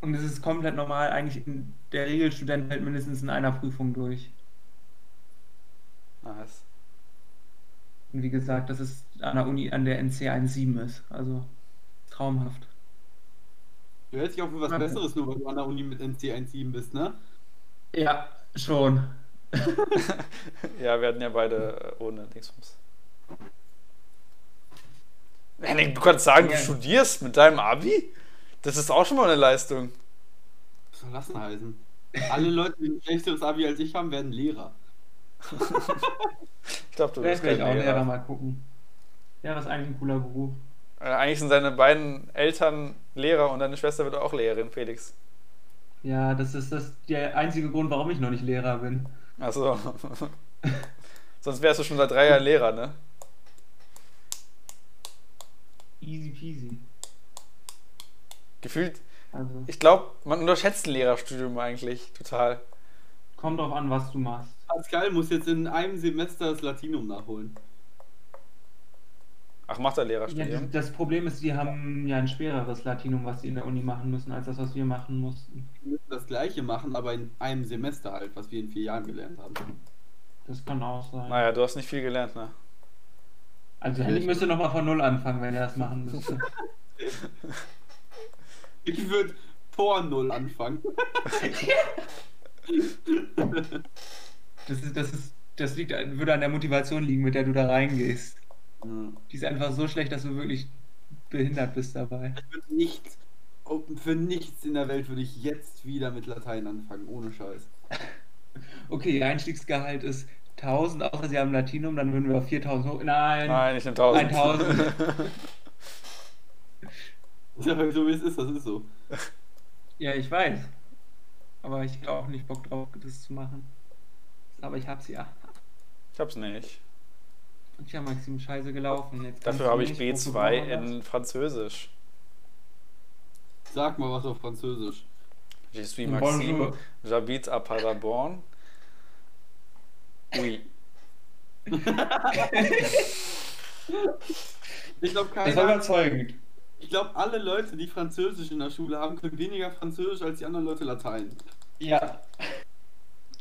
Und es ist komplett normal, eigentlich in, der Regelstudent fällt mindestens in einer Prüfung durch. Nice. Und wie gesagt, das ist an der Uni, an der NC 1.7 ist. Also traumhaft. Du hältst dich auch für was Okay. Besseres, nur weil du an der Uni mit NC17 bist, ne? Ja, schon. Ja, wir hatten ja beide äh, ohne Dingsbums. Henning, du kannst sagen, du Ja. studierst mit deinem Abi? Das ist auch schon mal eine Leistung. Was soll das denn heißen? Alle Leute, die ein schlechteres Abi als ich haben, werden Lehrer. Ich glaube, du Vielleicht bist werde kein ich auch Lehrer. Lehrer mal gucken. Ja, das ist eigentlich ein cooler Beruf. Äh, Eigentlich sind deine beiden Eltern Lehrer und deine Schwester wird auch Lehrerin, Felix. Ja, das ist das der einzige Grund, warum ich noch nicht Lehrer bin. Achso. Sonst wärst du schon seit drei Jahren Lehrer, ne? Easy peasy. Gefühlt, Also, ich glaube, man unterschätzt ein Lehrerstudium eigentlich total. kommt drauf an, was du machst. Pascal muss jetzt in einem Semester das Latinum nachholen. Ach, macht er Ja, Lehrerstudium? das Problem ist, die haben ja ein schwereres Latinum, was sie in der Uni machen müssen, als das, was wir machen mussten. Wir müssen das gleiche machen, aber in einem Semester halt, was wir in vier Jahren gelernt haben. Das kann auch sein. Naja, du hast nicht viel gelernt, ne? Also Henning müsste nochmal von Null anfangen, wenn er das machen müsste. Ich würde vor Null anfangen. Das ist, das ist, das liegt, würde an der Motivation liegen, mit der du da reingehst. Die ist einfach so schlecht, dass du wirklich behindert bist dabei. Ich würde nichts, oh, für nichts in der Welt würde ich jetzt wieder mit Latein anfangen, ohne Scheiß. Okay, ihr Einstiegsgehalt ist 1000, außer sie haben Latinum, dann würden wir auf 4000 hoch. Nein, Nein, ich nehme 1000. 1000. Ich sag euch so, wie es ist, das ist so. Ja, ich weiß. Aber ich habe auch nicht Bock drauf, das zu machen. Aber ich hab's ja. Ich hab's nicht. Und ja, Maxim, scheiße gelaufen. Jetzt Dafür habe ich nicht, wofür B2 brauchen wir das? in Französisch. Sag mal was auf Französisch. Je suis. Maxime, j'habite à Paderborn. Oui. Ich glaube, Das war keiner. überzeugend. Ich glaube, alle Leute, die Französisch in der Schule haben, können weniger Französisch als die anderen Leute Latein. Ja.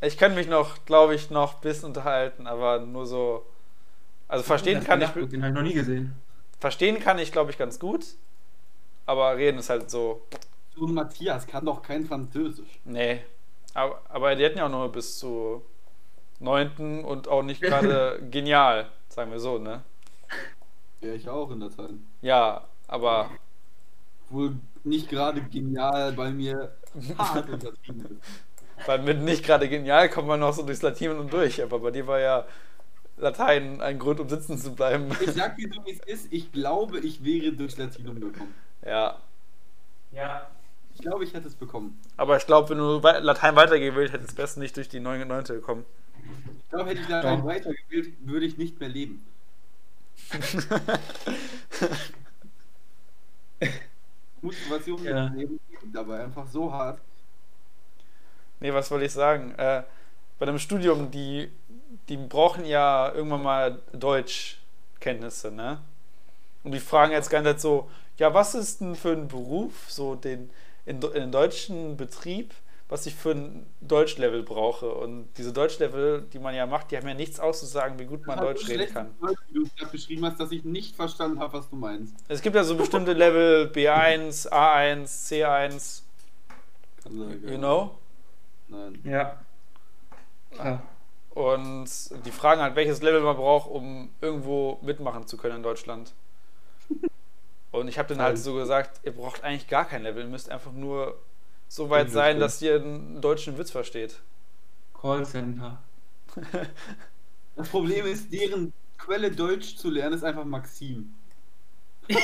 Ich kann mich noch, glaube ich, noch ein bisschen unterhalten, aber nur so. Also verstehen kann ich, Den habe ich noch nie gesehen. verstehen kann ich, glaube ich, ganz gut. Aber reden ist halt so. So ein Matthias kann doch kein Französisch. Nee. Aber, aber die hatten ja auch nur bis zu 9. und auch nicht gerade genial, sagen wir so, ne? Ja, ich auch in Latein. Ja, aber Wohl nicht gerade genial bei mir hart untertrieben ist. Weil mit nicht gerade genial kommt man noch so durchs Latinum durch. Aber bei dir war ja Latein ein Grund, um sitzen zu bleiben. Ich sag dir so, wie es ist. Ich glaube, ich wäre durchs Latinum gekommen. Ja. Ja. Ich glaube, ich hätte es bekommen. Aber ich glaube, wenn du Latein weitergewählt hättest, wärst du nicht durch die 9. 9. gekommen. Ich glaube, hätte ich Latein weitergewählt, würde ich nicht mehr leben. Motivation Ja. Leben, aber einfach so hart. Nee, was wollte ich sagen? Äh, bei einem Studium, die, die brauchen ja irgendwann mal Deutschkenntnisse, ne? Und die fragen jetzt ganz Zeit so, ja, was ist denn für ein Beruf, so den in, in den deutschen Betrieb, was ich für ein Deutschlevel brauche. Und diese Deutschlevel, die man ja macht, die haben ja nichts auszusagen, wie gut man Deutsch reden kann. Deutsch, wie du gerade beschrieben hast, dass ich nicht verstanden habe, was du meinst. Es gibt ja so bestimmte Level B1, A1, C1, Kann sein, you know? Nein. Ja. Ah. Und die fragen halt, welches Level man braucht, um irgendwo mitmachen zu können in Deutschland. Und ich habe dann halt so gesagt, ihr braucht eigentlich gar kein Level, ihr müsst einfach nur so weit sein, dass ihr einen deutschen Witz versteht. Callcenter. Das Problem ist, deren Quelle Deutsch zu lernen, ist einfach Maxim.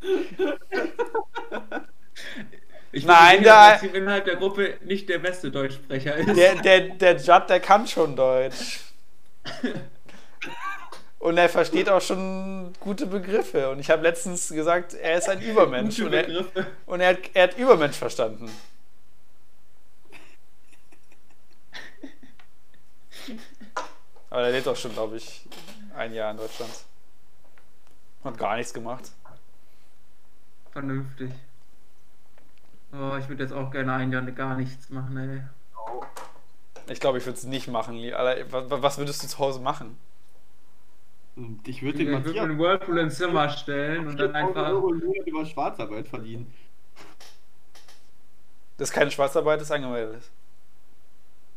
Ich Nein, bin da- dass innerhalb der Gruppe nicht der beste Deutschsprecher ist. Der, der, der Judd, der kann schon Deutsch. Und er versteht auch schon gute Begriffe. Und ich habe letztens gesagt, er ist ein Übermensch. Und er, und er, hat, er hat Übermensch verstanden. Aber er lebt auch schon, glaube ich, ein Jahr in Deutschland. Hat gar nichts gemacht. Vernünftig. Oh, ich würde jetzt auch gerne ein Jahr gar nichts machen, ey. Ich glaube, ich würde es nicht machen. Was würdest du zu Hause machen? Und ich würde Ich den würde Matthias einen Whirlpool ins Zimmer stellen und dann 4000 einfach. Euro über Schwarzarbeit verdienen. Das ist keine Schwarzarbeit, das ist angemeldet.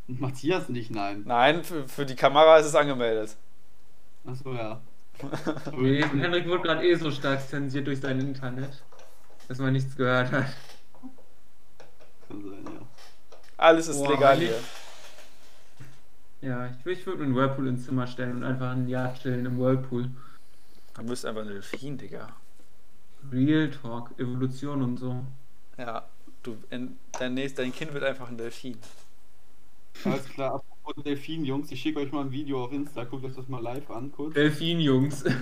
Matthias nicht, nein. Nein, für, für die Kamera ist es angemeldet. Achso, ja. Henrik wurde gerade eh so stark zensiert durch sein Internet, dass man nichts gehört hat. Alles ist Boah, legal hier. Ja, ich, ich würde mir einen Whirlpool ins Zimmer stellen und einfach ein Jahr chillen im Whirlpool. Du bist einfach ein Delfin, Digga. Real Talk, Evolution und so. Ja, du, in, dein, nächst, dein Kind wird einfach ein Delfin. Alles klar, apropos Delfin, Jungs, ich schicke euch mal ein Video auf Insta, guckt euch das mal live an, kurz. Delfin-Jungs.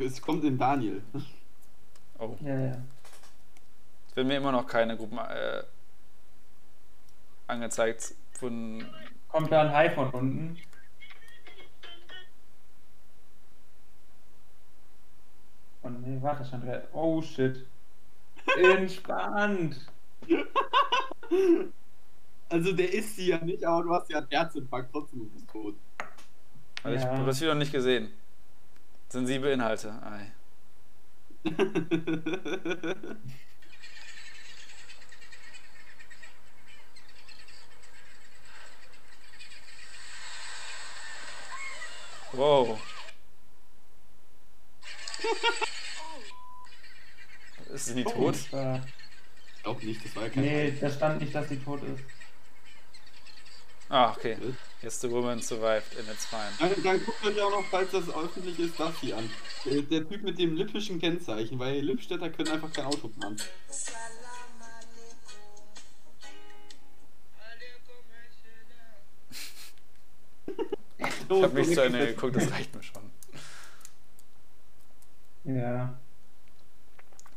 Es kommt in Daniel. Oh, ja, ja. es werden mir immer noch keine Gruppen äh, angezeigt von. Kommt da ein Hai von unten? Oh nee, warte, wer. Oh shit. Entspannt. Also der ist sie ja nicht, aber du hast ja einen Herzinfarkt, trotzdem bist tot. Also Ich Ja. habe das Video noch nicht gesehen. Sensible Inhalte. Ei. Wow. Ist sie tot? Äh, ich glaube nicht, das war ja kein nee, da stand nicht, dass sie tot ist. Ah, okay. Yes, the woman survived in its fine. Dann, dann guckt euch auch noch, falls das öffentlich ist, das hier an. Der, der Typ mit dem lippischen Kennzeichen, weil Lippstädter können einfach kein Auto fahren. Ich habe nicht zu Ende geguckt, das reicht mir schon. Ja.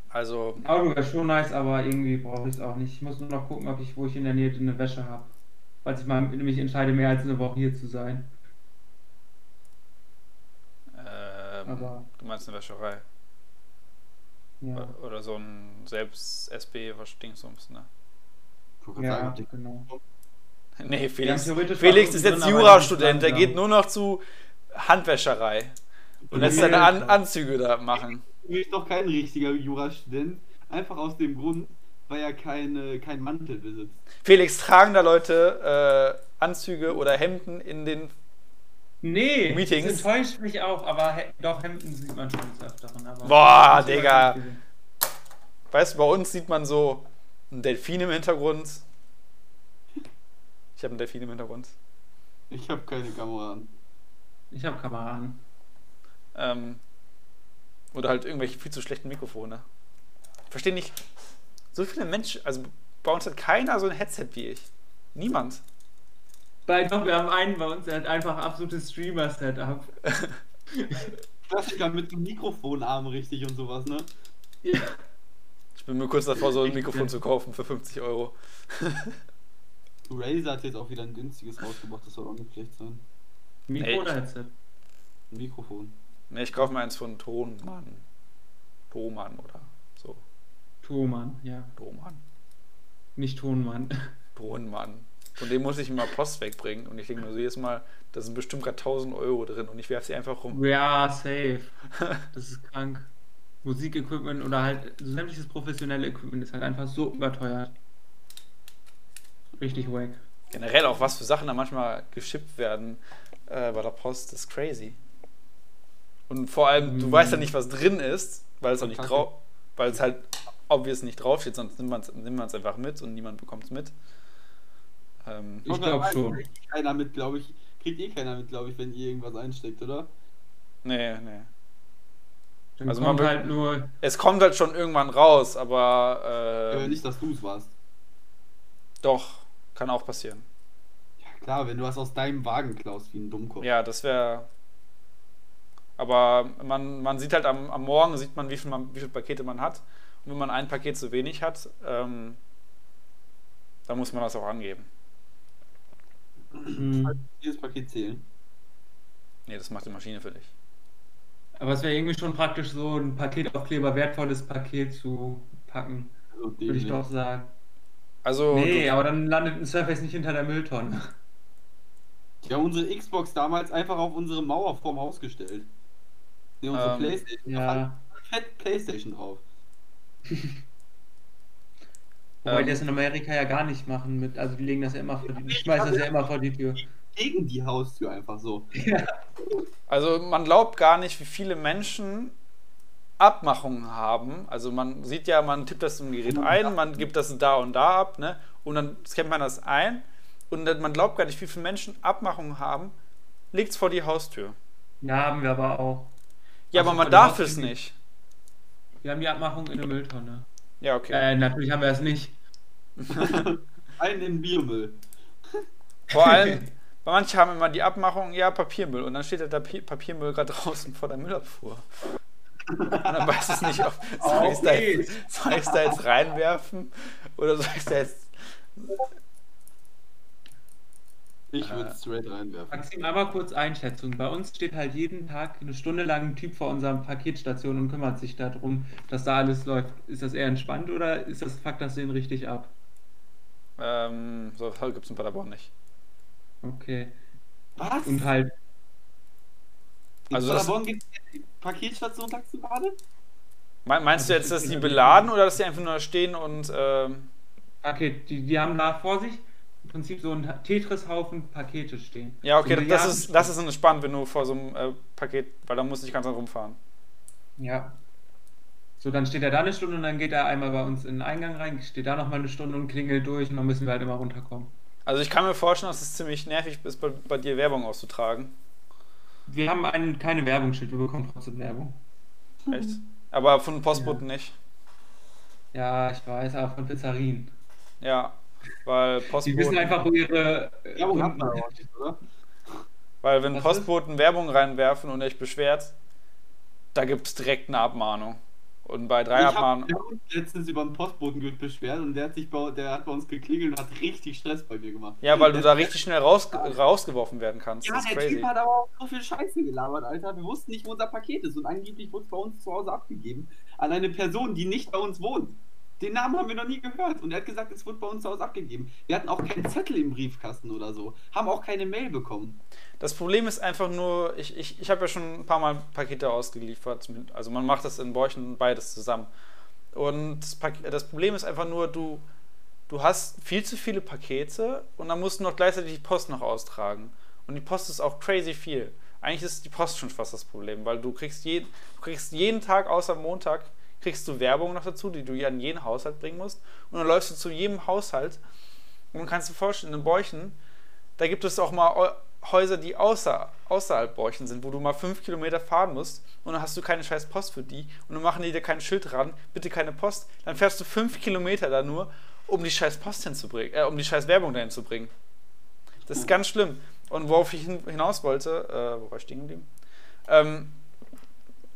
Also, Auto wäre schon nice, aber irgendwie brauche ich es auch nicht. Ich muss nur noch gucken, ob ich, wo ich in der Nähe eine Wäsche habe. Falls ich mal mich entscheide, mehr als eine Woche hier zu sein. ähm, Aber- du meinst eine Wäscherei. Ja, Oder so ein selbst-SB, was Dingsums, ne? Ja genau. Nee, Felix, Ja, Felix ist jetzt Jurastudent, der geht nur noch zu Handwäscherei und lässt seine An. Anzüge da machen. Du bist doch kein richtiger Jurastudent. Einfach aus dem Grund, weil er keine, kein Mantel besitzt. Felix, tragen da Leute äh, Anzüge oder Hemden in den. Nee, Meetings. das enttäuscht mich auch, aber he doch, Hemden sieht man schon des Öfteren. Boah, Digga. Weißt du, bei uns sieht man so einen Delfin im Hintergrund. Ich habe einen Delfin im Hintergrund. Ich habe keine Kamera an. Ich habe Kamera an. Ähm, oder halt irgendwelche viel zu schlechten Mikrofone. Ich verstehe nicht. So viele Menschen, also bei uns hat keiner so ein Headset wie ich. Niemand. Bei, doch, wir haben einen bei uns, der hat einfach absolutes Streamer-Setup. Klassiker mit dem Mikrofonarm richtig und sowas, ne? Ja. Ich bin mir kurz davor, so ein Mikrofon zu kaufen für 50 Euro. Razer hat jetzt auch wieder ein günstiges rausgebracht, das soll auch nicht schlecht sein. Mikro Nee, oder Headset? Ein Mikrofon. Ne, ich kaufe mir eins von Tonmann. Thomann oder. Thomann, ja. Thomann. Nicht Tonmann. Tonmann. Von dem muss ich immer Post wegbringen. Und ich denke mir so jedes Mal, da sind bestimmt gerade 1000 Euro drin und ich werfe sie einfach rum. Ja, safe. Das ist krank. Musikequipment oder halt sämtliches professionelle Equipment ist halt einfach so überteuert. Richtig wack. Generell auch, was für Sachen da manchmal geschippt werden äh, bei der Post, das ist crazy. Und vor allem, du Mm. weißt ja nicht, was drin ist, weil es auch nicht drauf, weil es halt obvious nicht draufsteht, sonst nimmt man es einfach mit und niemand bekommt es mit. Ähm, Ich glaub schon. Kriegt keiner mit, glaube ich. Kriegt eh keiner mit, glaube ich, wenn ihr irgendwas einsteckt, oder? nee, nee. Dann Also kommt man- halt nur. Es kommt halt schon irgendwann raus, aber Äh, äh, nicht, dass du es warst. doch, kann auch passieren. Ja, klar, wenn du was aus deinem Wagen klaust, wie ein Dummkopf. Ja, das wäre. Aber man, man sieht halt am, am Morgen, sieht man wie, viel man, wie viele Pakete man hat. Und wenn man ein Paket zu wenig hat, ähm, dann muss man das auch angeben. Hm. Dieses Paket zählen. Nee, das macht die Maschine für dich. Aber es wäre irgendwie schon praktisch, so ein Paketaufkleber, wertvolles Paket zu packen, Also würde ich doch sagen. Also, Nee, du, aber dann landet ein Surface nicht hinter der Mülltonne. Wir haben unsere Xbox damals einfach auf unsere Mauer vorm Haus gestellt. Nee, unsere Ähm, Playstation. Ja. fett Playstation drauf. Wobei Ähm. die das in Amerika ja gar nicht machen mit, also die legen das ja immer vor die, die schmeißen das ja immer vor die Tür. Gegen die Haustür einfach so. also man glaubt gar nicht, wie viele Menschen Abmachungen haben. Also man sieht ja, man tippt das im Gerät ein, man gibt das da und da ab, ne? Und dann scannt man das ein und dann, man glaubt gar nicht, wie viele Menschen Abmachungen haben, legt's vor die Haustür. Ja, haben wir aber auch. Ja, Ach so, aber man darf es nicht. Wir haben die Abmachung in der Mülltonne. Ja, okay. Äh, natürlich haben wir es nicht. Einen in Biomüll. Vor allem, bei manchen haben immer die Abmachung, ja, Papiermüll. Und dann steht da der Pi- Papiermüll gerade draußen vor der Müllabfuhr. Und dann weiß es nicht, ob soll ich es da, Okay. jetzt- soll ich's da jetzt reinwerfen oder soll ich es da jetzt. Ich würde Äh. es straight reinwerfen. Maxim, einmal kurz Einschätzung. Bei uns steht halt jeden Tag eine Stunde lang ein Typ vor unserer Paketstation und kümmert sich darum, dass da alles läuft. Ist das eher entspannt oder ist das Fakt, das den richtig ab? Ähm, so gibt es in Paderborn nicht. Okay. Was? Und halt, In Also Paderborn gibt es Paketstation Taxibade? Me- Meinst du Also jetzt, dass die beladen oder dass die einfach nur stehen und. Ähm, Paket, die, die haben da vor sich Prinzip so einen Tetris-Haufen Pakete stehen. ja, okay, So das ist, das ist entspannt, wenn du vor so einem äh, Paket, weil dann musst du nicht ganz rumfahren. Ja. So, dann steht er da eine Stunde und dann geht er einmal bei uns in den Eingang rein, steht da nochmal eine Stunde und klingelt durch und dann müssen wir halt immer runterkommen. Also ich kann mir vorstellen, dass es ziemlich nervig ist, bei, bei dir Werbung auszutragen. Wir haben ein, keine Werbungsschild, wir bekommen trotzdem Werbung. Echt? Aber von Postboten nicht. Ja, ich weiß, aber von Pizzerien. Ja, weil Die Postboten, wissen einfach, wo ihre. äh, Werbung nicht, oder? weil wenn Was Postboten Werbung reinwerfen und euch beschwert, da gibt es direkt eine Abmahnung. Und bei drei ich habe Abmahnungen. uns letztens über einen Postboten beschwert und der hat sich bei, der hat bei uns geklingelt und hat richtig Stress bei mir gemacht. Ja, weil du da richtig schnell raus, rausgeworfen werden kannst. Ja, das ist der crazy. Typ hat aber auch so viel Scheiße gelabert, Alter. Wir wussten nicht, wo unser Paket ist und angeblich wurde es bei uns zu Hause abgegeben an eine Person, die nicht bei uns wohnt. Den Namen haben wir noch nie gehört und er hat gesagt, es wurde bei uns zu Hause abgegeben. Wir hatten auch keinen Zettel im Briefkasten oder so, haben auch keine Mail bekommen. Das Problem ist einfach nur, ich, ich, ich habe ja schon ein paar Mal Pakete ausgeliefert. Also man macht das in Bräuchen beides zusammen. Und das Problem ist einfach nur, du, du hast viel zu viele Pakete und dann musst du noch gleichzeitig die Post noch austragen. Und die Post ist auch crazy viel. Eigentlich ist die Post schon fast das Problem, weil du kriegst, je, du kriegst jeden Tag außer Montag kriegst du Werbung noch dazu, die du an jeden Haushalt bringen musst. Und dann läufst du zu jedem Haushalt und kannst dir vorstellen, in Bräuchen, da gibt es auch mal Häuser, die außer, außerhalb Bräuchen sind, wo du mal fünf Kilometer fahren musst und dann hast du keine scheiß Post für die und dann machen die dir kein Schild dran, bitte keine Post. Dann fährst du fünf Kilometer da nur, um die scheiß Post hinzubringen, äh, um die scheiß Werbung dahin zu bringen. Das ist ganz schlimm. Und worauf ich hin, hinaus wollte, äh, wo war ich stehen geblieben? Ähm,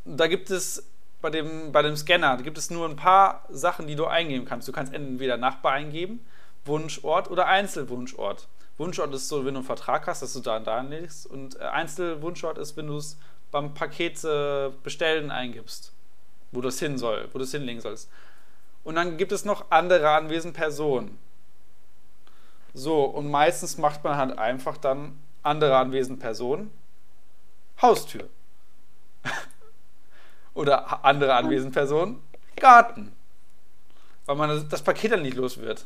da gibt es bei dem, bei dem Scanner gibt es nur ein paar Sachen, die du eingeben kannst. Du kannst entweder Nachbar eingeben, Wunschort oder Einzelwunschort. Wunschort ist so, wenn du einen Vertrag hast, dass du da und da anlegst. Und äh, Einzelwunschort ist, wenn du es beim Paket äh, bestellen eingibst, wo das hin soll, wo du es hinlegen sollst. Und dann gibt es noch andere anwesende Personen. So, und meistens macht man halt einfach dann andere anwesende Personen Haustür. Oder andere anwesende Personen Garten. Weil man das, das Paket dann nicht los wird.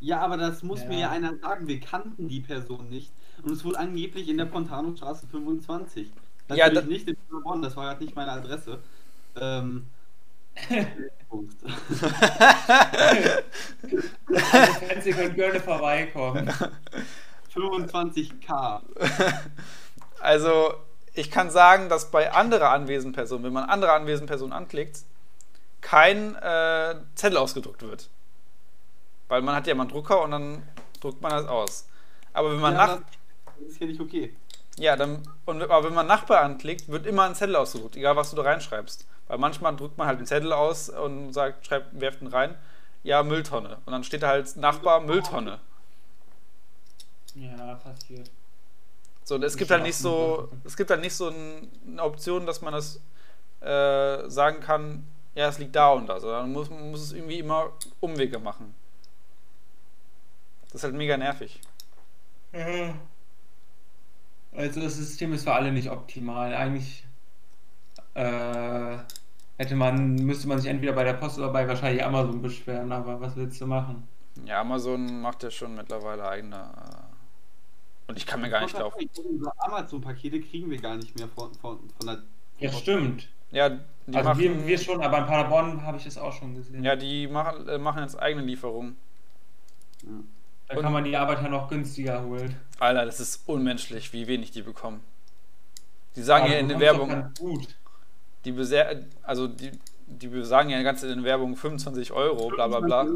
Ja, aber das muss Ja. mir ja einer sagen. Wir kannten die Person nicht. Und es wohl angeblich in der Pontanstraße 25. Ja, Natürlich da- nicht in Bonn, das war halt nicht meine Adresse. Ähm. Ihr könnt gerne vorbeikommen. 25k. Also, ich kann sagen, dass bei anderer anwesenden Personen, wenn man andere anwesende Personen anklickt, kein äh, Zettel ausgedruckt wird. Weil man hat ja mal einen Drucker und dann druckt man das aus. Aber wenn man Ja, nach, das ist ja nicht okay. ja, dann, und, aber wenn man Nachbar anklickt, wird immer ein Zettel ausgedruckt, egal was du da reinschreibst. Weil manchmal drückt man halt einen Zettel aus und sagt, schreibt, werft ihn rein, ja, Mülltonne. Und dann steht da halt Nachbar Mülltonne. Ja, passiert. So, und es Ich gibt halt nicht so, es gibt halt nicht so ein, eine Option, dass man das äh, sagen kann, ja, es liegt da und da, sondern man muss, man muss es irgendwie immer Umwege machen. Das ist halt mega nervig. Also das System ist für alle nicht optimal. Eigentlich äh, hätte man, müsste man sich entweder bei der Post oder bei wahrscheinlich Amazon beschweren, aber was willst du machen? Ja, Amazon macht ja schon mittlerweile eigene. Und ich kann mir gar nicht laufen. Unsere Amazon-Pakete kriegen wir gar nicht mehr von, von, von der. Ja, stimmt. Ja, die Also machen, wir, wir schon, aber in Paderborn habe ich das auch schon gesehen. ja, die machen, äh, machen jetzt eigene Lieferungen. Ja. da kann man die Arbeiter noch günstiger holen. Alter, das ist unmenschlich, wie wenig die bekommen. Die sagen Aber ja du in der Werbung, ganz Gut. die, beser also die, die sagen ja ganz in der Werbung 25 Euro, bla bla bla.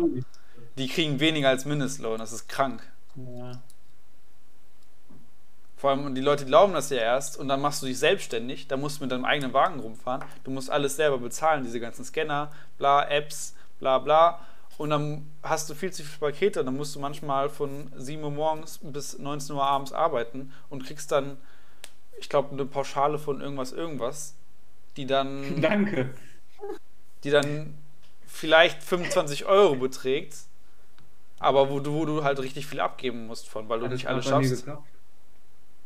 Die kriegen weniger als Mindestlohn, das ist krank. Ja. Vor allem, die Leute glauben das ja erst und dann machst du dich selbstständig, dann musst du mit deinem eigenen Wagen rumfahren, du musst alles selber bezahlen, diese ganzen Scanner, bla, Apps, bla bla. Und dann hast du viel zu viele Pakete und dann musst du manchmal von 7 Uhr morgens bis 19 Uhr abends arbeiten und kriegst dann, ich glaube, eine Pauschale von irgendwas, irgendwas, die dann, Danke. die dann vielleicht 25 Euro beträgt, aber wo du, wo du halt richtig viel abgeben musst von, weil du Hat nicht es alles schaffst.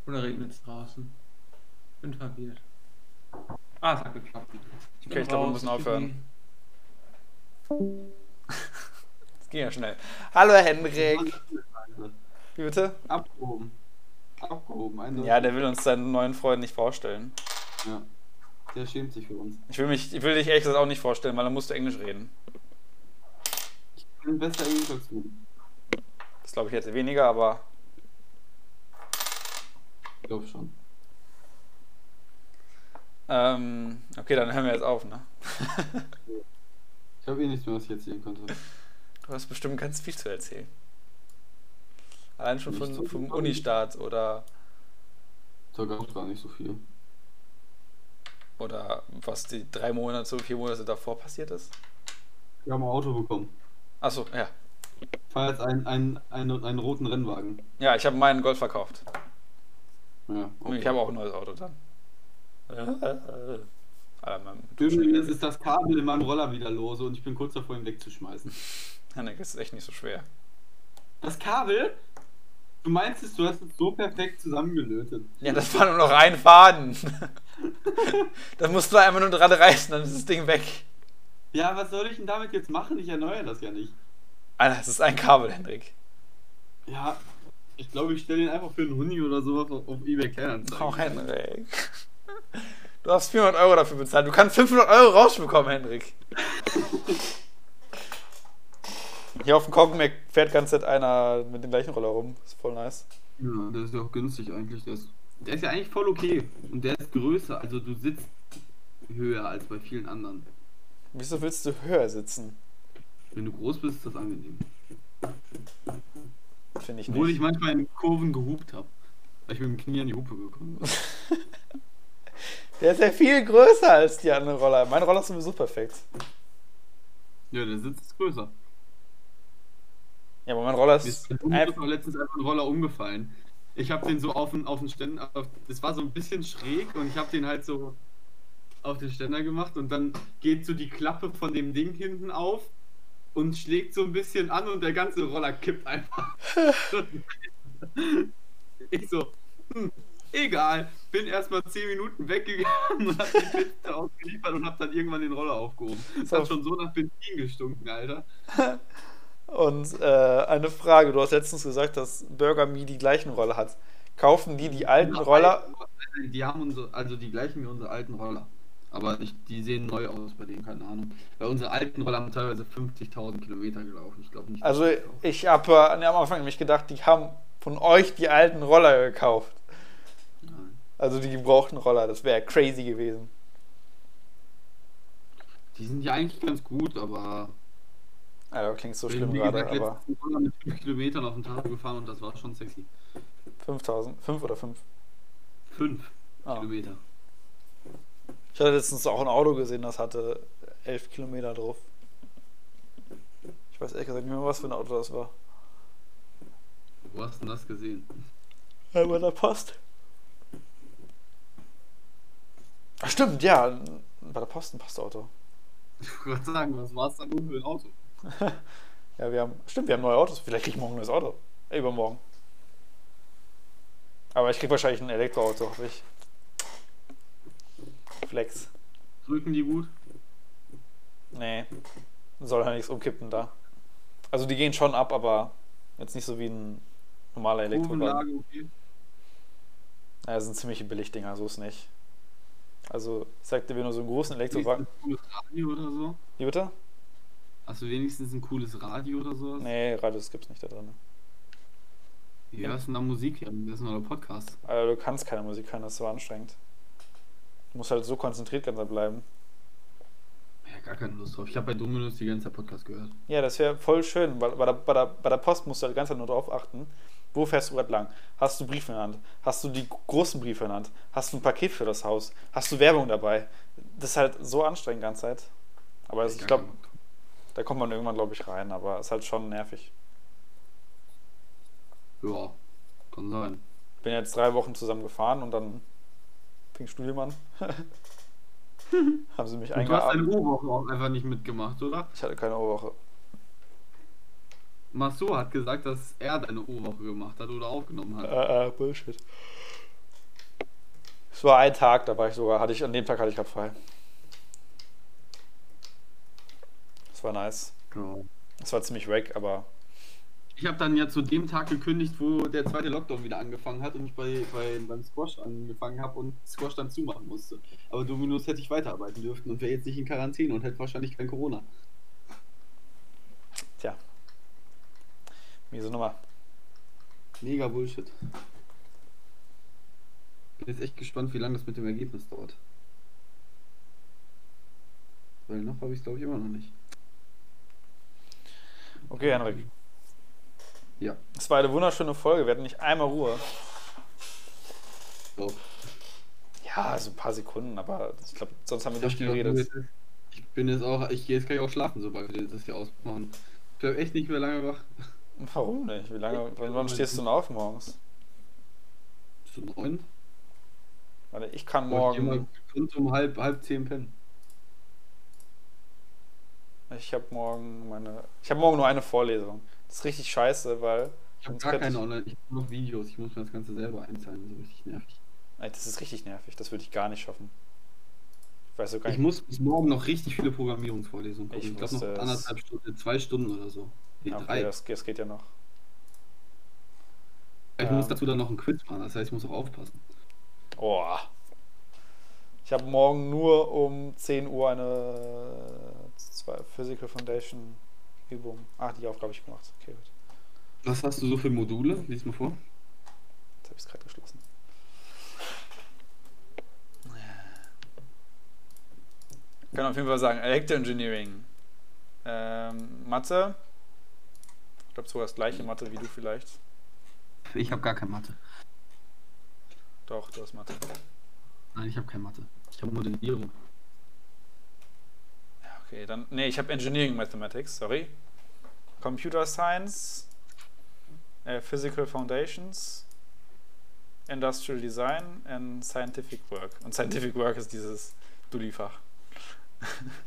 Oder regnet es draußen? Bin verwirrt. Ah, es hat geklappt. bin Okay, ich glaube, wir müssen ich aufhören. Das ging ja schnell. Hallo Henrik. Wie bitte? Abgehoben. Abgehoben. Eindeutig. Ja, der will uns seinen neuen Freund nicht vorstellen. Ja. Der schämt sich für uns. Ich will mich, ich will dich ehrlich gesagt auch nicht vorstellen, weil dann musst du Englisch reden. Ich bin besser Englisch als du. Das glaube ich jetzt weniger, aber Ich glaube schon. ähm, okay, dann hören wir jetzt auf, ne? Ich habe eh nichts mehr, was ich erzählen könnte. Du hast bestimmt ganz viel zu erzählen. Allein schon von, so vom. Unistart oder, Da gab es gar nicht so viel. oder was die drei Monate, vier Monate davor passiert ist. Wir haben ein Auto bekommen. Achso, ja. Ich fahre jetzt einen, einen, einen, einen roten Rennwagen. Ja, ich habe meinen Golf verkauft. Ja, Ich habe auch ein neues Auto dann. Irgendwie jetzt ist das Kabel in meinem Roller wieder lose und ich bin kurz davor, ihn wegzuschmeißen. Henrik, das ist echt nicht so schwer. Das Kabel? Du meinst es, du hast es so perfekt zusammengelötet. Ja, das war nur noch ein Faden. das musst du einmal nur dran reißen, dann ist das Ding weg. Ja, was soll ich denn damit jetzt machen? Ich erneuere das ja nicht. Alter, das ist ein Kabel, Henrik. Ja, ich glaube, ich stelle ihn einfach für einen Huni oder sowas auf, eBay Kleinanzeigen. Oh, Henrik. Du hast 400 Euro dafür bezahlt. Du kannst 500 Euro rausbekommen, Henrik. Hier auf dem Koggenmeck fährt ganz Zeit einer mit dem gleichen Roller rum. ist voll nice. Ja, der ist ja auch günstig eigentlich. Der ist, der ist ja eigentlich voll okay. Und der ist größer, also du sitzt höher als bei vielen anderen. Wieso willst du höher sitzen? Wenn du groß bist, ist das angenehm. Finde ich Obwohl ich nicht. manchmal in Kurven gehupt habe. Weil ich mit dem Knie an die Hupe gekommen bin. Der ist ja viel größer als die anderen Roller. Mein Roller ist sowieso perfekt. Ja, der Sitz ist größer. Ja, aber mein Roller Mir ist ist einfach. auch letztens einfach ein Roller umgefallen. Ich habe den so auf den, auf den Ständer, das war so ein bisschen schräg und ich habe den halt so auf den Ständer gemacht und dann geht so die Klappe von dem Ding hinten auf und schlägt so ein bisschen an und der ganze Roller kippt einfach. ich so, hm, egal, bin erstmal 10 Minuten weggegangen und hab den Fenster ausgeliefert und hab dann irgendwann den Roller aufgehoben. Das So. hat schon so nach Benzin gestunken, Alter. Und äh, eine Frage: Du hast letztens gesagt, dass Burger Me die gleichen Roller hat. Kaufen die die alten Roller? Die haben unsere, also die gleichen wie unsere alten Roller. Aber ich, die sehen neu aus bei denen, keine Ahnung. Weil unsere alten Roller haben teilweise 50.000 Kilometer gelaufen. Ich glaube nicht. Also, ich habe äh, am Anfang nämlich gedacht, die haben von euch die alten Roller gekauft. Nein. Also die gebrauchten Roller. Das wäre crazy gewesen. Die sind ja eigentlich ganz gut, aber. Alter, klingt so schlimm wie gerade, gesagt, aber Roller mit 5 Kilometern auf dem Tag gefahren und das war schon sexy. 5000, 5 oder 5? 5 Ah. Kilometer. Ich hatte letztens auch ein Auto gesehen, das hatte 11 Kilometer drauf. Ich weiß ehrlich gesagt nicht mehr, was für ein Auto das war. Wo hast du denn das gesehen? Ja, bei der Post. Ach, stimmt, ja. Bei der Post ein Postauto. Ich wollte sagen, was war es dann nun für ein Auto? Ja, wir haben. Stimmt, wir haben neue Autos. Vielleicht krieg ich morgen ein neues Auto. Übermorgen. Aber ich krieg wahrscheinlich ein Elektroauto, hoffe ich. Flex. Drücken die gut? Nee. Soll ja nichts umkippen da. Also die gehen schon ab, aber jetzt nicht so wie ein normaler Elektrowagen. Okay. Ja, das sind ziemlich Billigdinger, so ist nicht. Also, ich sagte, wir nur so einen großen Elektrowagen. Ein cooles Radio oder so? Wie bitte? Hast du wenigstens ein cooles Radio oder so? Nee, Radios gibt's nicht da drin. Wie hörst du denn da Musik? Das ist nur der Podcast. Also, du kannst keine Musik hören, das ist so anstrengend. Du musst halt so konzentriert ganz bleiben. Ja, gar keine Lust drauf. Ich habe bei Dominus die ganze Zeit Podcast gehört. Ja, das wäre voll schön, weil bei der, bei, der, bei der Post musst du halt die ganze Zeit nur drauf achten. Wo fährst du gerade lang? Hast du Briefe in der Hand? Hast du die großen Briefe in der Hand? Hast du ein Paket für das Haus? Hast du Werbung dabei? Das ist halt so anstrengend die ganze Zeit. Aber also, ich glaube, da kommt man irgendwann, glaube ich, rein. Aber es ist halt schon nervig. Ja, kann sein. Bin jetzt drei Wochen zusammen gefahren und dann fing Studium an. Haben sie mich Und du hast deine. O-Woche auch einfach nicht mitgemacht, oder? Ich hatte keine O-Woche. Marceau hat gesagt, dass er deine O-Woche gemacht hat oder aufgenommen hat. Äh, äh, Bullshit. Es war ein Tag, da war ich sogar, hatte ich, an dem Tag hatte ich gerade frei. Das war nice. Ja. Es war ziemlich wack, aber Ich habe dann ja zu dem Tag gekündigt, wo der zweite Lockdown wieder angefangen hat und ich bei, bei, beim Squash angefangen habe und Squash dann zumachen musste. Aber Dominus hätte ich weiterarbeiten dürfen und wäre jetzt nicht in Quarantäne und hätte wahrscheinlich kein Corona. tja. Miese Nummer. Mega Bullshit. Bin jetzt echt gespannt, wie lange das mit dem Ergebnis dauert. Weil noch habe ich es glaube ich immer noch nicht. Okay, Henrik. Ja. Es war eine wunderschöne Folge. Wir hatten nicht einmal Ruhe. So. Ja, also ein paar Sekunden, aber ich glaube, sonst haben wir Ich durchgeredet. Ich bin jetzt auch, ich jetzt kann ich auch schlafen, sobald wir das hier ausmachen. Ich bleib echt nicht mehr lange wach. Warum nicht? Wie lange, wann, wann stehst du denn auf morgens? Zu neun. Warte, ich kann Wollte ich morgen. immer um halb, halb zehn pennen. Ich habe morgen meine. Ich habe morgen nur eine Vorlesung. Das ist richtig scheiße, weil. Ich habe gar keine online, ich habe noch Videos, ich muss mir das Ganze selber einzahlen, so richtig nervig. Ey, das ist richtig nervig. Das würde ich gar nicht schaffen. Ich weiß so gar Ich nicht. muss bis morgen noch richtig viele Programmierungsvorlesungen gucken. Ich Ich, glaube noch anderthalb Stunden, zwei Stunden oder so. Nee, Ja, drei. okay, das, das geht ja noch. ich ja. muss dazu dann noch ein Quiz machen, das heißt, ich muss auch aufpassen. Oh. Ich habe morgen nur um 10 Uhr eine Physical Foundation Übung. Ah, die Aufgabe habe ich gemacht. Okay, gut. Was hast du so für Module? Lies mal vor. Jetzt habe ich es gerade geschlossen. Ich kann auf jeden Fall sagen, Elektroengineering. Ähm, Mathe. Ich glaube sogar das gleiche Mathe wie du vielleicht. Ich habe gar keine Mathe. Doch, du hast Mathe. Nein, ich habe keine Mathe. Ich habe Modellierung. Okay, dann. Nee, ich habe Engineering Mathematics, sorry. Computer Science, äh, Physical Foundations, Industrial Design and Scientific Work. Und Scientific Work ist dieses Dulli-Fach.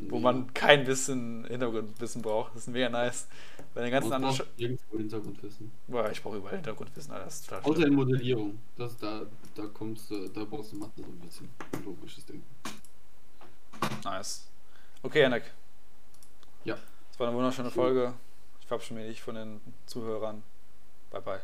Wo man kein bisschen Hintergrundwissen braucht. Das ist mega nice. Bei den ganzen anderen. irgendwo Hintergrundwissen. Boah, ich brauche überall Hintergrundwissen, Alter. Das Außer schlimm. in Modellierung. Das, da, da kommst da brauchst du Mathe so ein bisschen. Logisches Denken. Nice. Okay, Janek. Ja. Das war eine wunderschöne Folge. Ich verabschiede mich von den Zuhörern. Bye, bye.